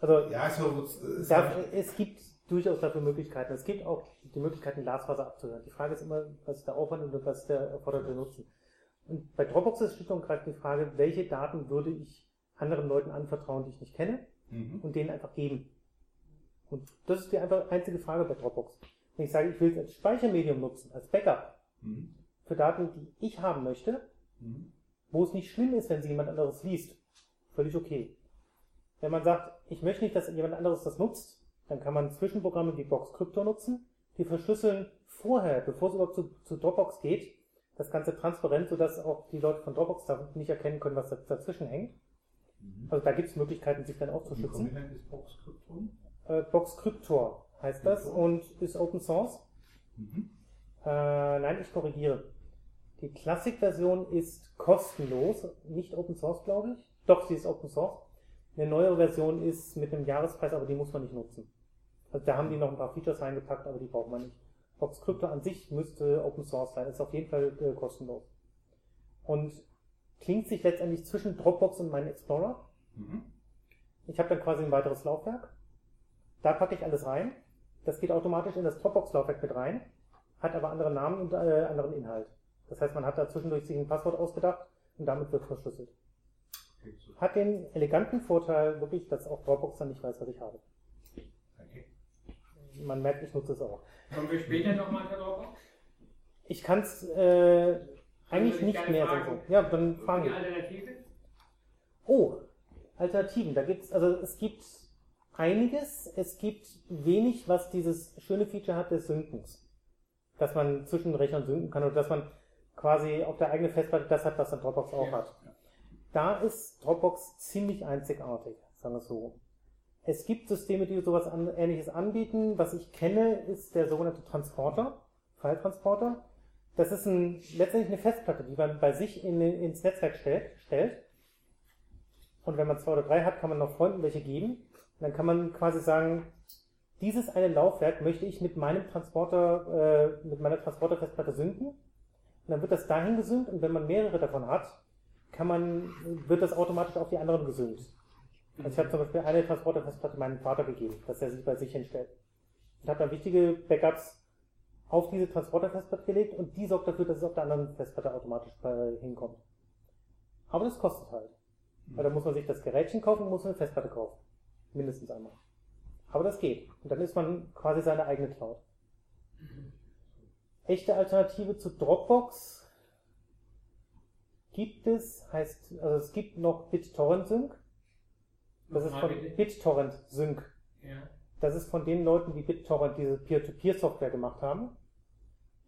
Also Ja, so äh, es Da, es gibt durchaus dafür Möglichkeiten. Es gibt auch die Möglichkeit, ein Glasfaser abzuhören. Die Frage ist immer, was ist der Aufwand und was ist der erforderte Nutzen. Und bei Dropbox ist schlicht und greifend die Frage, welche Daten würde ich anderen Leuten anvertrauen, die ich nicht kenne, Mhm. und denen einfach geben. Und das ist die einfach einzige Frage bei Dropbox. Wenn ich sage, ich will es als Speichermedium nutzen, als Backup, Mhm. für Daten, die ich haben möchte, Mhm. wo es nicht schlimm ist, wenn sie jemand anderes liest. Völlig okay. Wenn man sagt, ich möchte nicht, dass jemand anderes das nutzt, dann kann man Zwischenprogramme wie Box Crypto nutzen, die verschlüsseln vorher, bevor es überhaupt zu, zu Dropbox geht, das Ganze transparent, sodass auch die Leute von Dropbox da nicht erkennen können, was da, dazwischen hängt. Mhm. Also da gibt es Möglichkeiten, sich dann auch zu Wie schützen. prominent ist Boxcryptum? Äh, Box Cryptor heißt das Cryptor. und ist Open Source. Mhm. Äh, nein, ich korrigiere. Die Classic-Version ist kostenlos, nicht Open Source, glaube ich. Doch, sie ist Open Source. Eine neuere Version ist mit einem Jahrespreis, aber die muss man nicht nutzen. Also da haben die noch ein paar Features reingepackt, aber die braucht man nicht. Box Crypto an sich müsste Open Source sein, ist auf jeden Fall äh, kostenlos. Und klingt sich letztendlich zwischen Dropbox und meinem Explorer. Mhm. Ich habe dann quasi ein weiteres Laufwerk. Da packe ich alles rein. Das geht automatisch in das Dropbox-Laufwerk mit rein, hat aber andere Namen und äh, anderen Inhalt. Das heißt, man hat da zwischendurch sich ein Passwort ausgedacht und damit wird verschlüsselt. Hat den eleganten Vorteil wirklich, dass auch Dropbox dann nicht weiß, was ich habe. Man merkt, ich nutze es auch. Kommen wir später nochmal für Dropbox? Ich kann es äh, eigentlich nicht mehr so. Ja, dann fragen wir. Alternative? Oh, Alternativen. Da gibt's, also es gibt einiges. Es gibt wenig, was dieses schöne Feature hat des Synkens. Dass man zwischen Rechnern synken kann oder dass man quasi auf der eigenen Festplatte das hat, was dann Dropbox auch Ja. hat. Da ist Dropbox ziemlich einzigartig, sagen wir es so. Es gibt Systeme, die sowas an, ähnliches anbieten. Was ich kenne, ist der sogenannte Transporter, File-Transporter. Das ist ein, letztendlich eine Festplatte, die man bei sich in, ins Netzwerk stellt, stellt. Und wenn man zwei oder drei hat, kann man noch Freunden welche geben. Und dann kann man quasi sagen, dieses eine Laufwerk möchte ich mit meinem Transporter, äh, mit meiner Transporterfestplatte synken. Und dann wird das dahin gesynkt und wenn man mehrere davon hat, kann man, wird das automatisch auf die anderen gesynkt. Also ich habe zum Beispiel eine Transporterfestplatte meinem Vater gegeben, dass er sie bei sich hinstellt. Und habe dann wichtige Backups auf diese Transporterfestplatte gelegt und die sorgt dafür, dass es auf der anderen Festplatte automatisch hinkommt. Aber das kostet halt. Weil da muss man sich das Gerätchen kaufen und muss eine Festplatte kaufen. Mindestens einmal. Aber das geht. Und dann ist man quasi seine eigene Cloud. Echte Alternative zu Dropbox gibt es, heißt, also es gibt noch BitTorrent Sync. Das ist von. BitTorrent Sync. Ja. Das ist von den Leuten, die BitTorrent diese Peer-to-Peer-Software gemacht haben.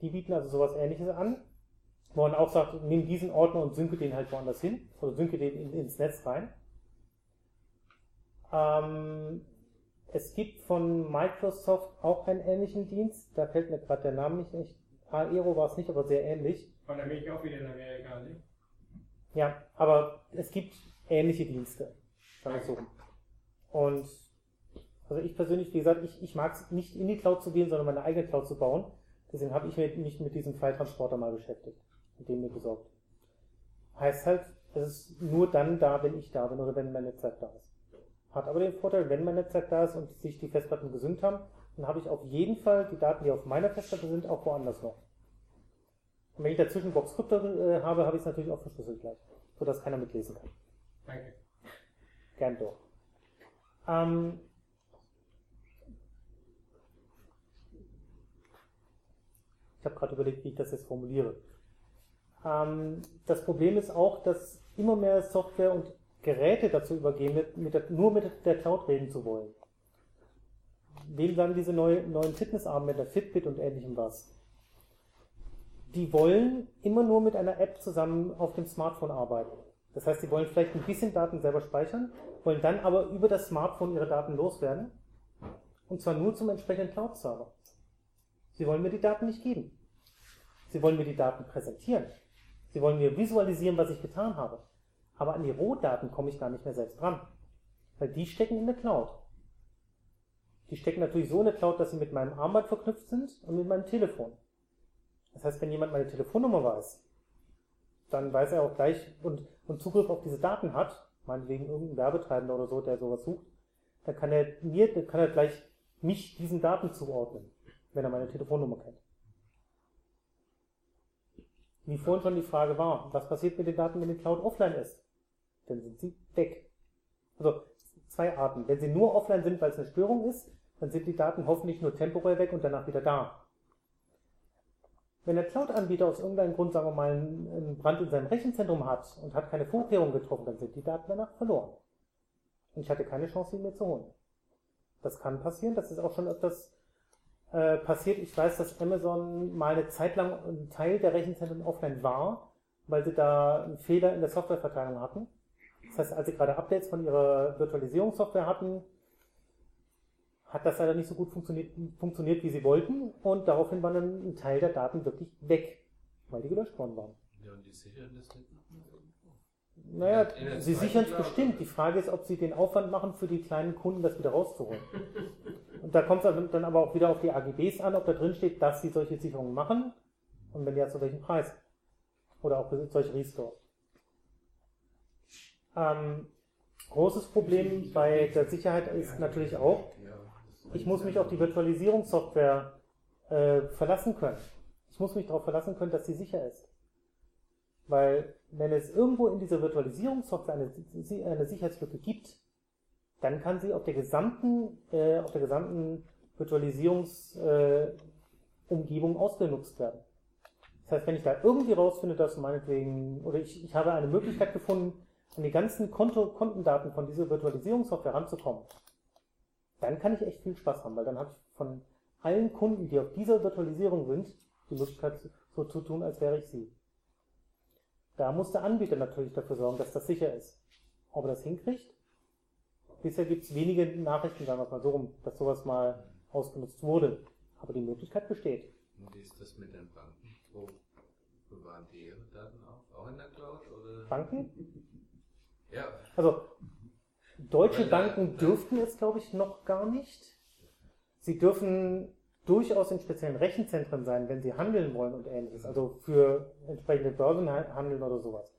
Die bieten also sowas ähnliches an, wo man auch sagt, nimm diesen Ordner und synke den halt woanders hin, oder synke den in, ins Netz rein. Ähm, es gibt von Microsoft auch einen ähnlichen Dienst, da fällt mir gerade der Name nicht echt. Aero war es nicht, aber sehr ähnlich. Von da bin ich auch wieder in Amerika, ne? Ja, aber es gibt ähnliche Dienste. Sagen wir so. Und also ich persönlich, wie gesagt, ich, ich mag es nicht in die Cloud zu gehen, sondern meine eigene Cloud zu bauen. Deswegen habe ich mich mit diesem File-Transporter mal beschäftigt und den mir besorgt. Heißt halt, es ist nur dann da, wenn ich da bin oder wenn mein Netzwerk da ist. Hat aber den Vorteil, wenn mein Netzwerk da ist und sich die Festplatten gesynkt haben, dann habe ich auf jeden Fall die Daten, die auf meiner Festplatte sind, auch woanders noch. Und wenn ich dazwischen Box Crypto äh, habe, habe ich es natürlich auch verschlüsselt gleich, sodass keiner mitlesen kann. Danke. Gern doch. Ähm, ich habe gerade überlegt, wie ich das jetzt formuliere. Ähm, das Problem ist auch, dass immer mehr Software und Geräte dazu übergehen, mit, mit der, nur mit der Cloud reden zu wollen. Wem sagen diese neu, neuen Fitnessarmbänder, Fitbit und ähnlichem was? Die wollen immer nur mit einer App zusammen auf dem Smartphone arbeiten. Das heißt, sie wollen vielleicht ein bisschen Daten selber speichern, wollen dann aber über das Smartphone ihre Daten loswerden. Und zwar nur zum entsprechenden Cloud-Server. Sie wollen mir die Daten nicht geben. Sie wollen mir die Daten präsentieren. Sie wollen mir visualisieren, was ich getan habe. Aber an die Rohdaten komme ich gar nicht mehr selbst dran. Weil die stecken in der Cloud. Die stecken natürlich so in der Cloud, dass sie mit meinem Armband verknüpft sind und mit meinem Telefon. Das heißt, wenn jemand meine Telefonnummer weiß, dann weiß er auch gleich und, und Zugriff auf diese Daten hat, meinetwegen irgendein Werbetreibender oder so, der sowas sucht, dann kann er mir, dann kann er gleich mich diesen Daten zuordnen, wenn er meine Telefonnummer kennt. Wie vorhin schon die Frage war, was passiert mit den Daten, wenn die Cloud offline ist? Dann sind sie weg. Also zwei Arten. Wenn sie nur offline sind, weil es eine Störung ist, dann sind die Daten hoffentlich nur temporär weg und danach wieder da. Wenn der Cloud-Anbieter aus irgendeinem Grund, sagen wir mal, einen Brand in seinem Rechenzentrum hat und hat keine Vorkehrungen getroffen, dann sind die Daten danach verloren. Und ich hatte keine Chance, sie mir zu holen. Das kann passieren, das ist auch schon öfters äh, passiert. Ich weiß, dass Amazon mal eine Zeit lang ein Teil der Rechenzentren offline war, weil sie da einen Fehler in der Softwareverteilung hatten. Das heißt, als sie gerade Updates von ihrer Virtualisierungssoftware hatten, hat das leider nicht so gut funktioniert, funktioniert, wie sie wollten und daraufhin war dann ein Teil der Daten wirklich weg, weil die gelöscht worden waren. Ja, und die sichern das nicht. Naja, sie sichern es bestimmt. Die Frage ist, ob sie den Aufwand machen, für die kleinen Kunden das wieder rauszuholen. [laughs] Und da kommt es dann aber auch wieder auf die AGBs an, ob da drin steht, dass sie solche Sicherungen machen und wenn ja, zu welchem Preis. Oder auch solche Restores. Ähm, großes Problem bei der Sicherheit ist natürlich auch, ich muss mich auf die Virtualisierungssoftware äh, verlassen können. Ich muss mich darauf verlassen können, dass sie sicher ist. Weil wenn es irgendwo in dieser Virtualisierungssoftware eine, eine Sicherheitslücke gibt, dann kann sie auf der gesamten, äh, auf der gesamten Virtualisierungsumgebung äh, ausgenutzt werden. Das heißt, wenn ich da irgendwie rausfinde, dass meinetwegen, oder ich, ich habe eine Möglichkeit gefunden, an die ganzen Konto, Kontendaten von dieser Virtualisierungssoftware ranzukommen, dann kann ich echt viel Spaß haben, weil dann habe ich von allen Kunden, die auf dieser Virtualisierung sind, die Möglichkeit, so zu tun, als wäre ich sie. Da muss der Anbieter natürlich dafür sorgen, dass das sicher ist. Ob er das hinkriegt? Bisher gibt es wenige Nachrichten, sagen wir es mal so rum, dass sowas mal ausgenutzt wurde. Aber die Möglichkeit besteht. Und wie ist das mit den Banken? Wo bewahren die ihre Daten auch? Auch in der Cloud? Oder? Banken? Ja, Also, deutsche Banken dürften es, glaube ich, noch gar nicht. Sie dürfen durchaus in speziellen Rechenzentren sein, wenn sie handeln wollen und ähnliches. Also für entsprechende Börsen ha- handeln oder sowas.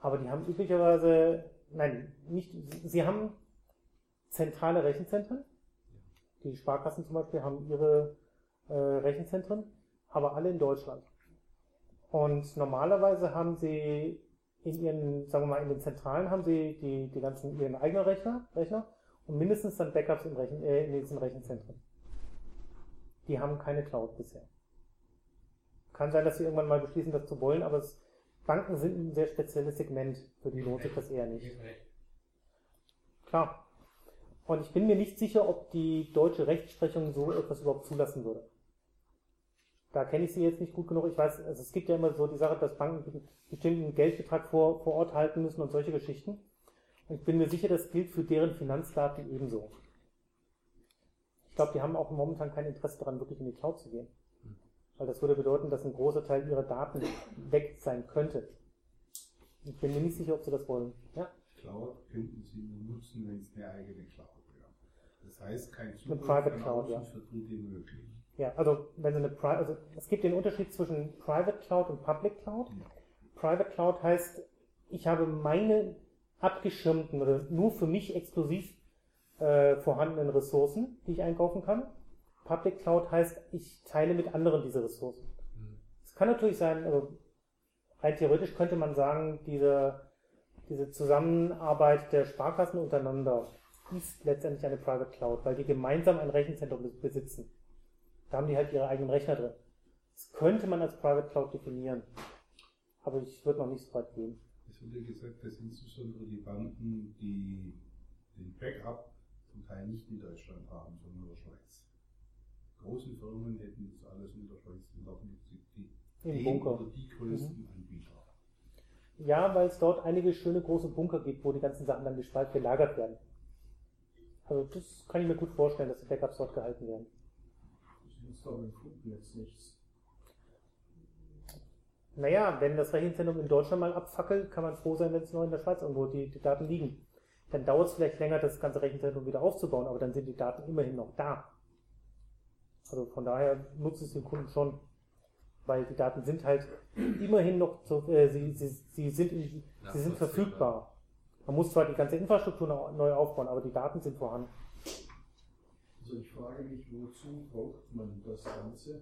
Aber die haben üblicherweise, nein, nicht, sie haben zentrale Rechenzentren. Die Sparkassen zum Beispiel haben ihre äh, Rechenzentren, aber alle in Deutschland. Und normalerweise haben sie in ihren, sagen wir mal, in den Zentralen haben sie die, die ganzen, ihren eigenen Rechner, Rechner und mindestens dann Backups in, Rechen, äh, in diesen Rechenzentren. Die haben keine Cloud bisher. Kann sein, dass sie irgendwann mal beschließen, das zu wollen, aber es, Banken sind ein sehr spezielles Segment, für die lohnt sich das eher nicht. Klar. Und ich bin mir nicht sicher, ob die deutsche Rechtsprechung so etwas überhaupt zulassen würde. Da kenne ich sie jetzt nicht gut genug. Ich weiß, also es gibt ja immer so die Sache, dass Banken einen bestimmten Geldbetrag vor, vor Ort halten müssen und solche Geschichten. Und ich bin mir sicher, das gilt für deren Finanzdaten ebenso. Ich glaube, die haben auch momentan kein Interesse daran, wirklich in die Cloud zu gehen. Weil das würde bedeuten, dass ein großer Teil ihrer Daten weg sein könnte. Ich bin mir nicht sicher, ob sie das wollen. Ja? Cloud könnten Sie nur nutzen, wenn es eine eigene Cloud wäre. Das heißt, kein Zugriff Private Cloud, ja. für Dritte möglich. Ja, also wenn Sie eine Pri also es gibt den Unterschied zwischen Private Cloud und Public Cloud. Private Cloud heißt, ich habe meine abgeschirmten oder nur für mich exklusiv äh, vorhandenen Ressourcen, die ich einkaufen kann. Public Cloud heißt, ich teile mit anderen diese Ressourcen. Es kann natürlich sein, also rein theoretisch könnte man sagen, diese, diese Zusammenarbeit der Sparkassen untereinander ist letztendlich eine Private Cloud, weil die gemeinsam ein Rechenzentrum bes- besitzen. Da haben die halt ihre eigenen Rechner drin. Das könnte man als Private Cloud definieren. Aber ich würde noch nicht so weit gehen. Es wurde gesagt, dass insbesondere die Banken, die den Backup zum Teil nicht in Deutschland haben, sondern in der Schweiz. Große Firmen hätten das alles in der Schweiz und auch nicht die, die Bunker. oder die größten Anbieter. Ja, weil es dort einige schöne große Bunker gibt, wo die ganzen Sachen dann gespeichert gelagert werden. Also das kann ich mir gut vorstellen, dass die Backups dort gehalten werden. Aber im Funknetz nichts. Naja, wenn das Rechenzentrum in Deutschland mal abfackelt, kann man froh sein, wenn es noch in der Schweiz irgendwo die, die Daten liegen. Dann dauert es vielleicht länger, das ganze Rechenzentrum wieder aufzubauen, aber dann sind die Daten immerhin noch da. Also von daher nutzt es den Kunden schon, weil die Daten sind halt immerhin noch, zu, äh, sie, sie, sie, sind in, sie sind verfügbar. Man muss zwar die ganze Infrastruktur noch neu aufbauen, aber die Daten sind vorhanden. Also ich frage mich, wozu braucht man das Ganze?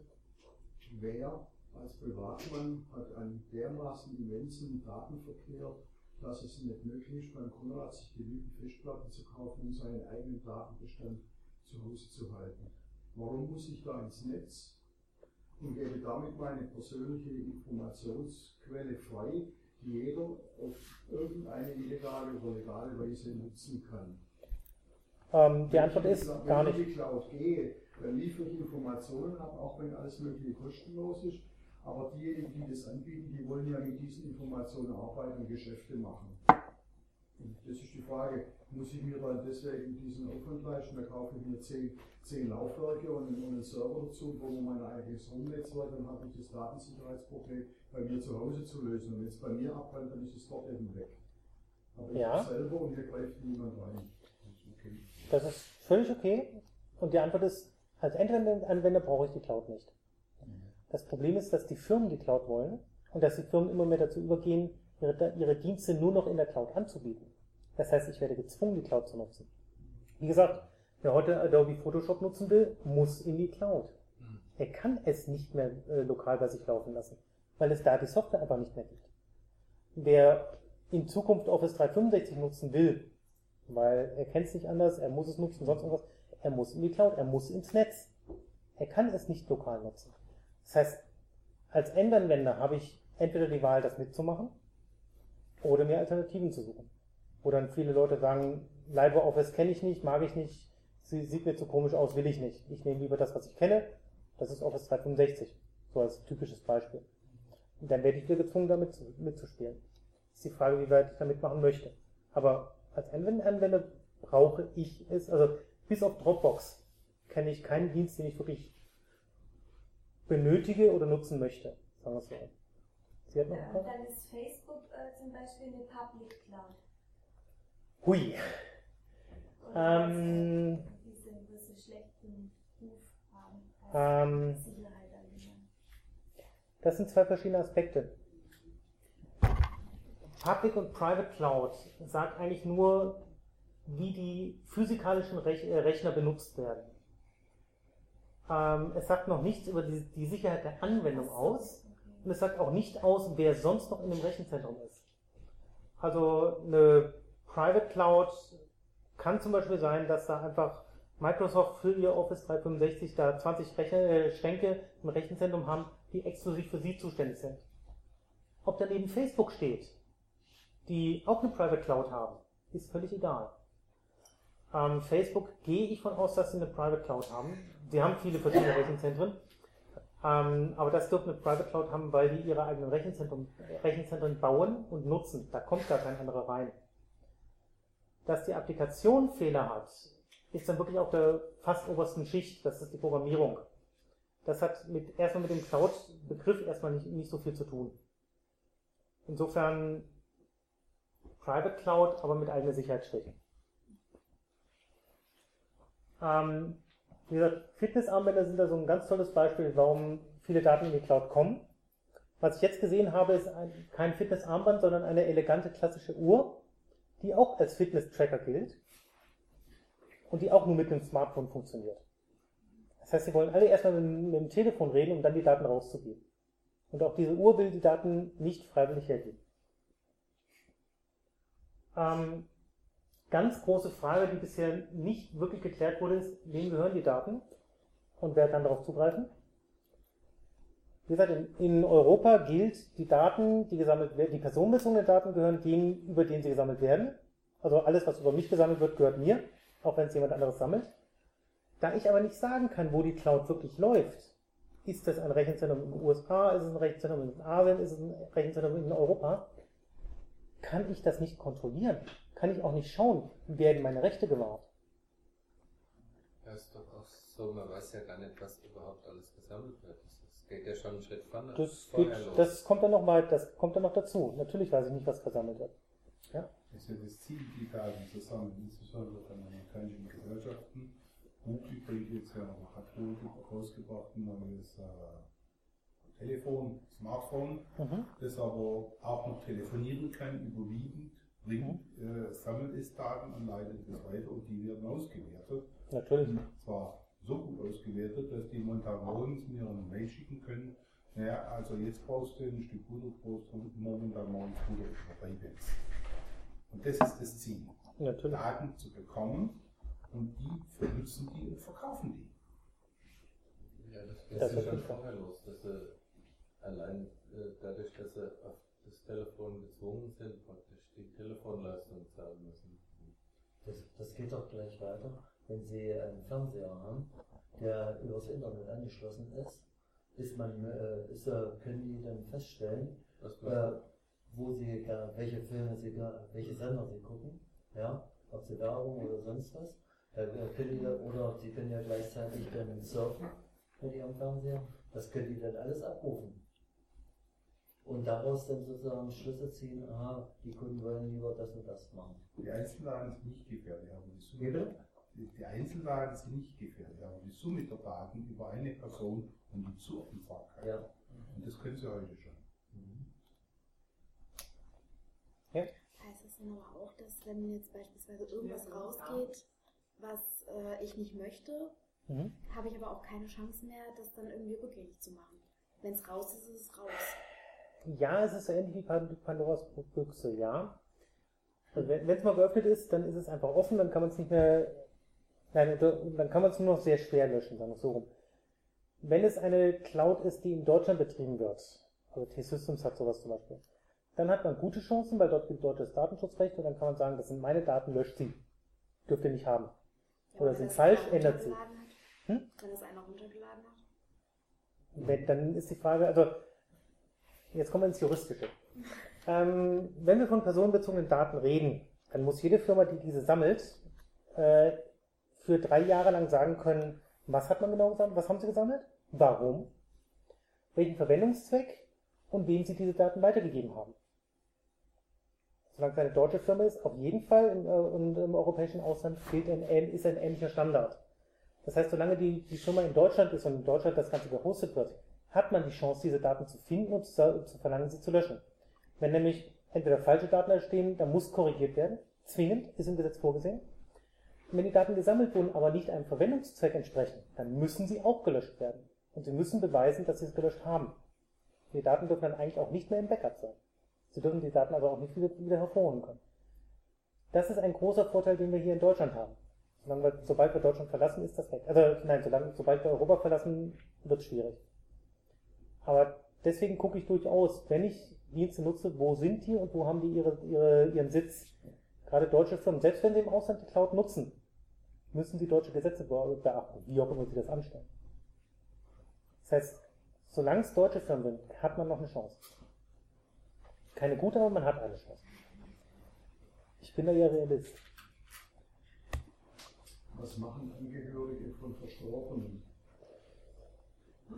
Wer als Privatmann hat einen dermaßen immensen Datenverkehr, dass es nicht möglich ist, beim Konrad sich genügend Festplatten zu kaufen, um seinen eigenen Datenbestand zu Hause zu halten. Warum muss ich da ins Netz und gebe damit meine persönliche Informationsquelle frei, die jeder auf irgendeine illegale oder legale Weise nutzen kann? Ähm, die Wenn Antwort ist die- gar Wenn ich in nicht. die Cloud gehe, dann liefere ich Informationen ab, auch wenn alles mögliche kostenlos ist. Aber diejenigen, die das anbieten, die wollen ja mit diesen Informationen arbeiten und Geschäfte machen. Und das ist die Frage, muss ich mir dann deswegen diesen Aufwand leisten? Da kaufe ich mir zehn, zehn Laufwerke und einen, und einen Server dazu, wo man mein eigenes Rumnetzwerk, dann habe ich das Datensicherheitsproblem bei mir zu Hause zu lösen. Und wenn es bei mir abbrennt, dann ist es dort eben weg. Aber ich Ja. selber und hier greift niemand rein. Das ist völlig okay. Und die Antwort ist, als Endanwender brauche ich die Cloud nicht. Das Problem ist, dass die Firmen die Cloud wollen und dass die Firmen immer mehr dazu übergehen, ihre, ihre Dienste nur noch in der Cloud anzubieten. Das heißt, ich werde gezwungen, die Cloud zu nutzen. Wie gesagt, wer heute Adobe Photoshop nutzen will, muss in die Cloud. Er kann es nicht mehr äh, lokal bei sich laufen lassen, weil es da die Software einfach nicht mehr gibt. Wer in Zukunft Office 365 nutzen will, weil er kennt es nicht anders, er muss es nutzen, sonst irgendwas, er muss in die Cloud, er muss ins Netz. Er kann es nicht lokal nutzen. Das heißt, als Endanwender habe ich entweder die Wahl, das mitzumachen oder mir Alternativen zu suchen. Wo dann viele Leute sagen, LibreOffice kenne ich nicht, mag ich nicht, sie sieht mir zu komisch aus, will ich nicht. Ich nehme lieber das, was ich kenne, das ist Office 365. So als typisches Beispiel. Und dann werde ich wieder gezwungen, damit zu- mitzuspielen. Ist die Frage, wie weit ich damit machen möchte. Aber als Anwender brauche ich es, also bis auf Dropbox kenne ich keinen Dienst, den ich wirklich benötige oder nutzen möchte. Sagen wir es so. Sie hat noch Ja, dann ist Facebook äh, zum Beispiel eine Public Cloud. Hui. Und Ähm, diese, diese schlechten Ruf haben. Ähm, allgemein. Das sind zwei verschiedene Aspekte. Public und Private Cloud sagt eigentlich nur, wie die physikalischen Rech äh, Rechner benutzt werden. Ähm, es sagt noch nichts über die, die Sicherheit der Anwendung aus und es sagt auch nicht aus, wer sonst noch in dem Rechenzentrum ist. Also eine Private Cloud kann zum Beispiel sein, dass da einfach Microsoft für ihr Office 365 da 20 Rechner, äh, Schränke im Rechenzentrum haben, die exklusiv für sie zuständig sind. Ob daneben Facebook steht, die auch eine Private Cloud haben, ist völlig egal. Ähm, Facebook gehe ich von aus, dass sie eine Private Cloud haben. Sie haben viele verschiedene Rechenzentren, ähm, aber das dürfen eine Private Cloud haben, weil die ihre eigenen Rechenzentren, Rechenzentren bauen und nutzen. Da kommt gar kein anderer rein. Dass die Applikation Fehler hat, ist dann wirklich auf der fast obersten Schicht. Das ist die Programmierung. Das hat mit, erstmal mit dem Cloud-Begriff erstmal nicht, nicht so viel zu tun. Insofern Private Cloud, aber mit eigener Sicherheitsschwäche. Ähm, wie gesagt, Fitnessarmbänder sind da so ein ganz tolles Beispiel, warum viele Daten in die Cloud kommen. Was ich jetzt gesehen habe, ist ein, kein Fitnessarmband, sondern eine elegante klassische Uhr, die auch als Fitness-Tracker gilt und die auch nur mit einem Smartphone funktioniert. Das heißt, sie wollen alle erstmal mit, mit dem Telefon reden, um dann die Daten rauszugeben. Und auch diese Uhr will die Daten nicht freiwillig hergeben. Ähm, ganz große Frage, die bisher nicht wirklich geklärt wurde, ist, wem gehören die Daten und wer kann darauf zugreifen? Wie gesagt, in, in Europa gilt, die Daten, die gesammelt werden, die personenbezogenen Daten gehören denen, über den sie gesammelt werden. Also alles, was über mich gesammelt wird, gehört mir, auch wenn es jemand anderes sammelt. Da ich aber nicht sagen kann, wo die Cloud wirklich läuft, ist das ein Rechenzentrum in den USA, ist es ein Rechenzentrum in Asien, ist es ein Rechenzentrum in Europa, kann ich das nicht kontrollieren. Kann ich auch nicht schauen, werden meine Rechte gewahrt. Ja, ist doch auch so, man weiß ja gar nicht, was überhaupt alles gesammelt wird. Das geht ja schon einen Schritt vorne. Das, geht, das kommt dann noch mal, das kommt dann noch dazu. Natürlich weiß ich nicht, was versammelt wird. Das ist ja das Ziel, die Daten zu sammeln, insbesondere von amerikanischen Gesellschaften. Bringt jetzt ja, hat Google rausgebracht ein neues äh, Telefon, Smartphone, Mhm. das aber auch noch telefonieren kann, überwiegend, bringt, äh, sammelt es Daten und leitet es weiter und die werden ausgewertet. Natürlich. Und zwar so gut ausgewertet, dass die Montarones mir eine Mail schicken können. Naja, also jetzt brauchst du ein Stück Butter, brauchst du momentan morgens Butter dabei bist. Und das ist das Ziel. Natürlich. Daten zu bekommen und die vernutzen die und verkaufen die. Ja, das Das ja ist schon vorher los, dass sie allein äh, dadurch, dass sie auf das Telefon gezwungen sind, praktisch die Telefonleistung zahlen müssen. Das, das geht doch gleich weiter. Wenn Sie einen Fernseher haben, der übers Internet angeschlossen ist, ist man, äh, ist, äh, können die dann feststellen, äh, wo sie, welche Filme sie, welche Sender sie gucken, ja, ob sie Werbung oder sonst was. Da äh, können die, oder sie können ja gleichzeitig dann surfen mit ihrem Fernseher. Das können die dann alles abrufen. Und daraus dann sozusagen Schlüsse ziehen, aha, die Kunden wollen lieber das und das machen. Die Einzeldaten sind nicht gefährlich, aber die Summe, bitte? die, die Einzeldaten sind nicht gefährlich, aber die Summe der Daten über eine Person und die Zuordnungsbarkeit. Ja. Und das können sie heute schon. Heißt das dann aber auch, dass wenn jetzt beispielsweise irgendwas rausgeht, was äh, ich nicht möchte, Mhm. habe ich aber auch keine Chance mehr, das dann irgendwie rückgängig zu machen. Wenn es raus ist, ist es raus. Ja, es ist so ähnlich wie Pan- Pandoras Büchse, ja. Also wenn es mal geöffnet ist, dann ist es einfach offen, dann kann man es nicht mehr, nein, dann kann man es nur noch sehr schwer löschen, sagen wir es so rum. Wenn es eine Cloud ist, die in Deutschland betrieben wird, also T-Systems hat sowas zum Beispiel, dann hat man gute Chancen, weil dort gilt deutsches Datenschutzrecht und dann kann man sagen, das sind meine Daten, löscht sie. Dürft ihr nicht haben. Ja, Oder sind falsch, ändert sie. Hm? Wenn das einer runtergeladen hat. Wenn, dann ist die Frage, also jetzt kommen wir ins Juristische. Ähm, wenn wir von personenbezogenen Daten reden, dann muss jede Firma, die diese sammelt, äh, für drei Jahre lang sagen können, was hat man genau gesammelt, was haben sie gesammelt, warum, welchen Verwendungszweck und wem sie diese Daten weitergegeben haben. Solange es eine deutsche Firma ist, auf jeden Fall im, äh, und im europäischen Ausland gilt ein, ist ein ähnlicher Standard. Das heißt, solange die, die Firma in Deutschland ist und in Deutschland das Ganze gehostet wird, hat man die Chance, diese Daten zu finden und zu, verlangen, sie zu löschen. Wenn nämlich entweder falsche Daten entstehen, dann muss korrigiert werden. Zwingend, ist im Gesetz vorgesehen. Wenn die Daten gesammelt wurden, aber nicht einem Verwendungszweck entsprechen, dann müssen sie auch gelöscht werden. Und sie müssen beweisen, dass sie es gelöscht haben. Die Daten dürfen dann eigentlich auch nicht mehr im Backup sein. Sie dürfen die Daten aber auch nicht wieder, wieder hervorholen können. Das ist ein großer Vorteil, den wir hier in Deutschland haben. Sobald wir Deutschland verlassen, ist das weg. Also nein, sobald wir Europa verlassen, wird es schwierig. Aber deswegen gucke ich durchaus, wenn ich Dienste nutze, wo sind die und wo haben die ihre, ihre, ihren Sitz? Gerade deutsche Firmen, selbst wenn sie im Ausland die Cloud nutzen, müssen sie deutsche Gesetze be- beachten, wie auch immer sie das anstellen. Das heißt, solange es deutsche Firmen sind, hat man noch eine Chance. Keine gute, aber man hat eine Chance. Ich bin da ja Realist. Was machen Angehörige von Verstorbenen?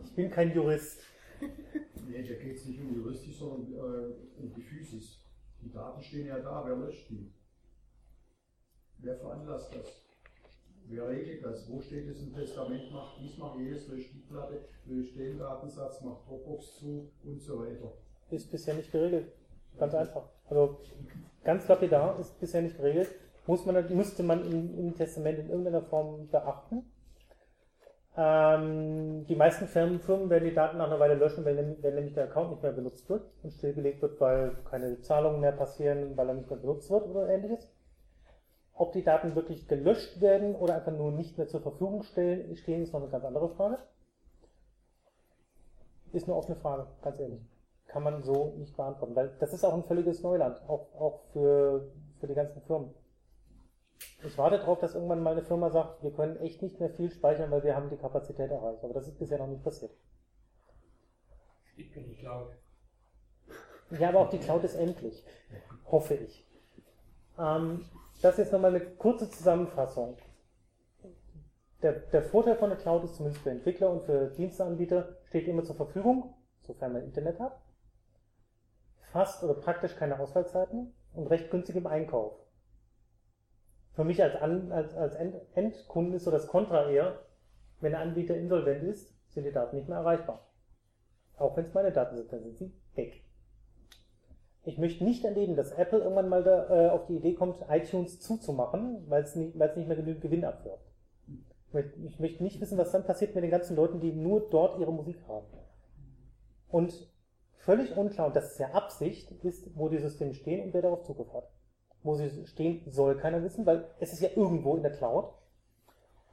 Ich bin kein Jurist. Nee, da geht es nicht um juristisch, sondern äh, um die Physis. Die Daten stehen ja da, wer löscht die? Wer veranlasst das? Wer regelt das? Wo steht es im Testament? Macht dies, macht jedes, löscht die Platte, löscht den Datensatz, macht Dropbox zu und so weiter. Ist bisher nicht geregelt. Ganz einfach. Also ganz lapidar ist bisher nicht geregelt. Muss man, müsste man im, im Testament in irgendeiner Form beachten. Ähm, die meisten Firmen, Firmen werden die Daten nach einer Weile löschen, wenn, nämlich- wenn nämlich der Account nicht mehr benutzt wird und stillgelegt wird, weil keine Zahlungen mehr passieren, weil er nicht mehr benutzt wird oder ähnliches. Ob die Daten wirklich gelöscht werden oder einfach nur nicht mehr zur Verfügung stehen, ist noch eine ganz andere Frage. Ist eine offene Frage, ganz ehrlich. Kann man so nicht beantworten, weil das ist auch ein völliges Neuland, auch, auch für, für die ganzen Firmen. Ich warte darauf, dass irgendwann mal eine Firma sagt, wir können echt nicht mehr viel speichern, weil wir haben die Kapazität erreicht. Aber das ist bisher noch nicht passiert. Ich bin nicht laut. Ja, aber auch die Cloud ist endlich. Hoffe ich. Ähm, das ist jetzt nochmal eine kurze Zusammenfassung. Der, der Vorteil von der Cloud ist zumindest für Entwickler und für Diensteanbieter, steht immer zur Verfügung, sofern man Internet hat. Fast oder praktisch keine Ausfallzeiten und recht günstig im Einkauf. Für mich als, An, als, als Endkunden ist so das Kontra eher, wenn der Anbieter insolvent ist, sind die Daten nicht mehr erreichbar. Auch wenn es meine Daten sind, dann sind sie weg. Ich möchte nicht erleben, dass Apple irgendwann mal da, äh, auf die Idee kommt, iTunes zuzumachen, weil es nicht, nicht mehr genügend Gewinn abwirft. Ich möchte nicht wissen, was dann passiert mit den ganzen Leuten, die nur dort ihre Musik haben. Und völlig unklar, und das ist ja Absicht, ist, wo die Systeme stehen und wer darauf Zugriff hat. Wo sie stehen, soll keiner wissen, weil es ist ja irgendwo in der Cloud.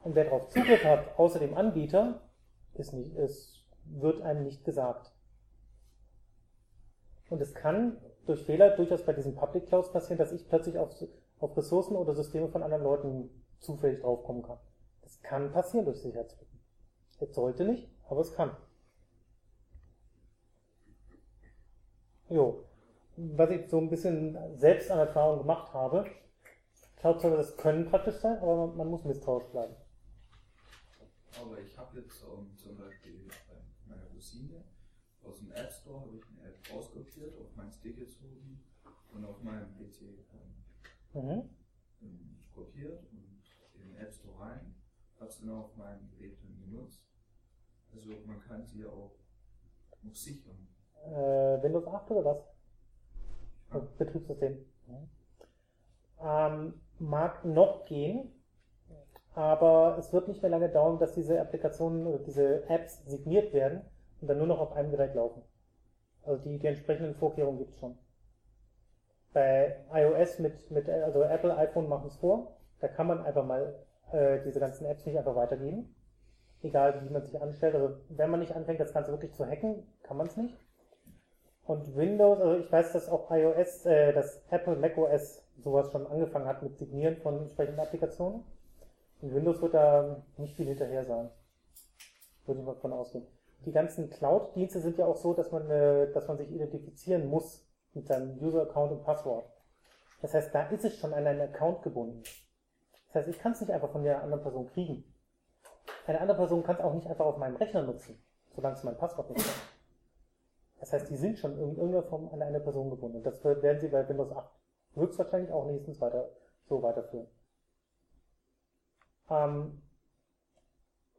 Und wer darauf Zugriff hat, außer dem Anbieter, ist nicht, es wird einem nicht gesagt. Und es kann durch Fehler durchaus bei diesen Public Clouds passieren, dass ich plötzlich auf, auf Ressourcen oder Systeme von anderen Leuten zufällig draufkommen kann. Das kann passieren durch Sicherheitslücken. Es sollte nicht, aber es kann. Jo. Was ich so ein bisschen selbst an Erfahrung gemacht habe, Cloud-Server, können praktisch sein, aber man, muss misstrauisch bleiben. Aber ich habe jetzt um, zum Beispiel bei meiner Cousine aus dem App Store habe ich eine App rauskopiert, auf meinen Stick gezogen und auf meinem PC ähm, mhm. kopiert und in den App Store rein, habe es dann auf meinem Gerät dann genutzt. Also man kann sie auch noch sichern. Äh, Windows 8 oder was? Ja. Betriebssystem. Mhm. Ähm, mag noch gehen, aber es wird nicht mehr lange dauern, dass diese Applikationen oder diese Apps signiert werden und dann nur noch auf einem Gerät laufen. Also die, die entsprechenden Vorkehrungen gibt es schon. Bei iOS mit, mit, also Apple iPhone machen es vor, da kann man einfach mal äh, diese ganzen Apps nicht einfach weitergeben. Egal wie man sich anstellt. Also wenn man nicht anfängt, das Ganze wirklich zu hacken, kann man es nicht. Und Windows, also ich weiß, dass auch iOS, äh, dass Apple macOS sowas schon angefangen hat mit Signieren von entsprechenden Applikationen. Und Windows wird da nicht viel hinterher sein. Würde ich mal davon ausgehen. Die ganzen Cloud-Dienste sind ja auch so, dass man, äh, dass man sich identifizieren muss mit seinem User-Account und Passwort. Das heißt, da ist es schon an einen Account gebunden. Das heißt, ich kann es nicht einfach von der anderen Person kriegen. Eine andere Person kann es auch nicht einfach auf meinem Rechner nutzen, solange es mein Passwort nicht hat. Das heißt, die sind schon in irgendeiner Form an eine Person gebunden. Und das werden sie bei Windows 8 höchstwahrscheinlich auch nächstens weiter, so weiterführen. Ähm,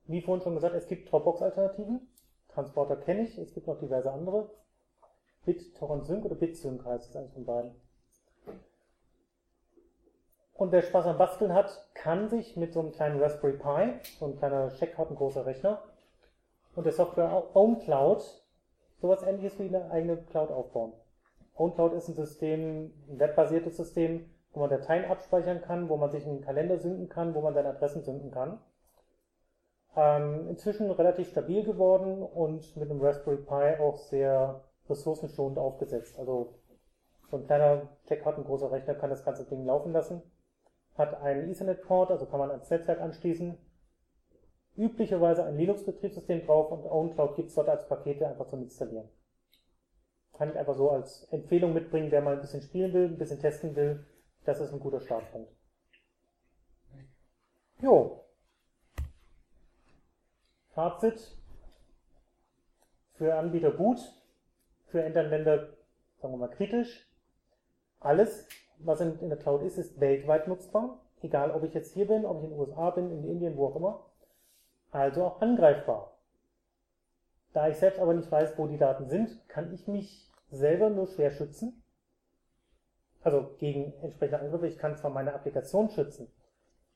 wie vorhin schon gesagt, es gibt Dropbox-Alternativen. Transporter kenne ich, es gibt noch diverse andere. BitTorrent Sync oder BitSync heißt es eins von beiden. Und wer Spaß am Basteln hat, kann sich mit so einem kleinen Raspberry Pi, so ein kleiner Checkcard, ein großer Rechner, und der Software OwnCloud sowas ähnliches wie eine eigene Cloud aufbauen. OwnCloud ist ein System, ein webbasiertes System, wo man Dateien abspeichern kann, wo man sich einen Kalender synken kann, wo man seine Adressen synken kann. Ähm, inzwischen relativ stabil geworden und mit einem Raspberry Pi auch sehr ressourcenschonend aufgesetzt. Also so ein kleiner Check-Card, ein großer Rechner kann das ganze Ding laufen lassen. Hat einen Ethernet-Port, also kann man ans Netzwerk anschließen. Üblicherweise ein Linux-Betriebssystem drauf und OwnCloud gibt es dort als Pakete einfach zum Installieren. Kann ich einfach so als Empfehlung mitbringen, wer mal ein bisschen spielen will, ein bisschen testen will. Das ist ein guter Startpunkt. Jo, Fazit. Für Anbieter gut, für Endanwender, sagen wir mal, kritisch. Alles, was in, in der Cloud ist, ist weltweit nutzbar. Egal, ob ich jetzt hier bin, ob ich in den USA bin, in Indien, wo auch immer. Also auch angreifbar. Da ich selbst aber nicht weiß, wo die Daten sind, kann ich mich selber nur schwer schützen. Also gegen entsprechende Angriffe. Ich kann zwar meine Applikation schützen,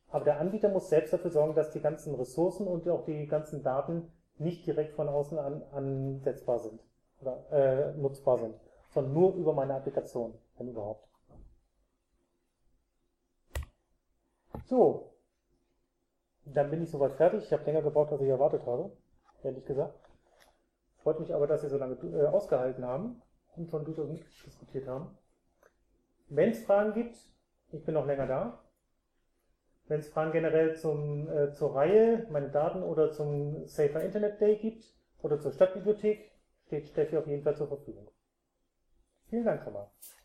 aber der Anbieter muss selbst dafür sorgen, dass die ganzen Ressourcen und auch die ganzen Daten nicht direkt von außen an, ansetzbar sind oder äh, nutzbar sind, sondern nur über meine Applikation, wenn überhaupt. So, dann bin ich soweit fertig. Ich habe länger gebraucht, als ich erwartet habe, ehrlich gesagt. Freut mich aber, dass Sie so lange äh, ausgehalten haben und schon durchaus diskutiert haben. Wenn es Fragen gibt, ich bin noch länger da. Wenn es Fragen generell zum, äh, zur Reihe, meine Daten oder zum Safer Internet Day gibt oder zur Stadtbibliothek, steht Steffi auf jeden Fall zur Verfügung. Vielen Dank schon mal.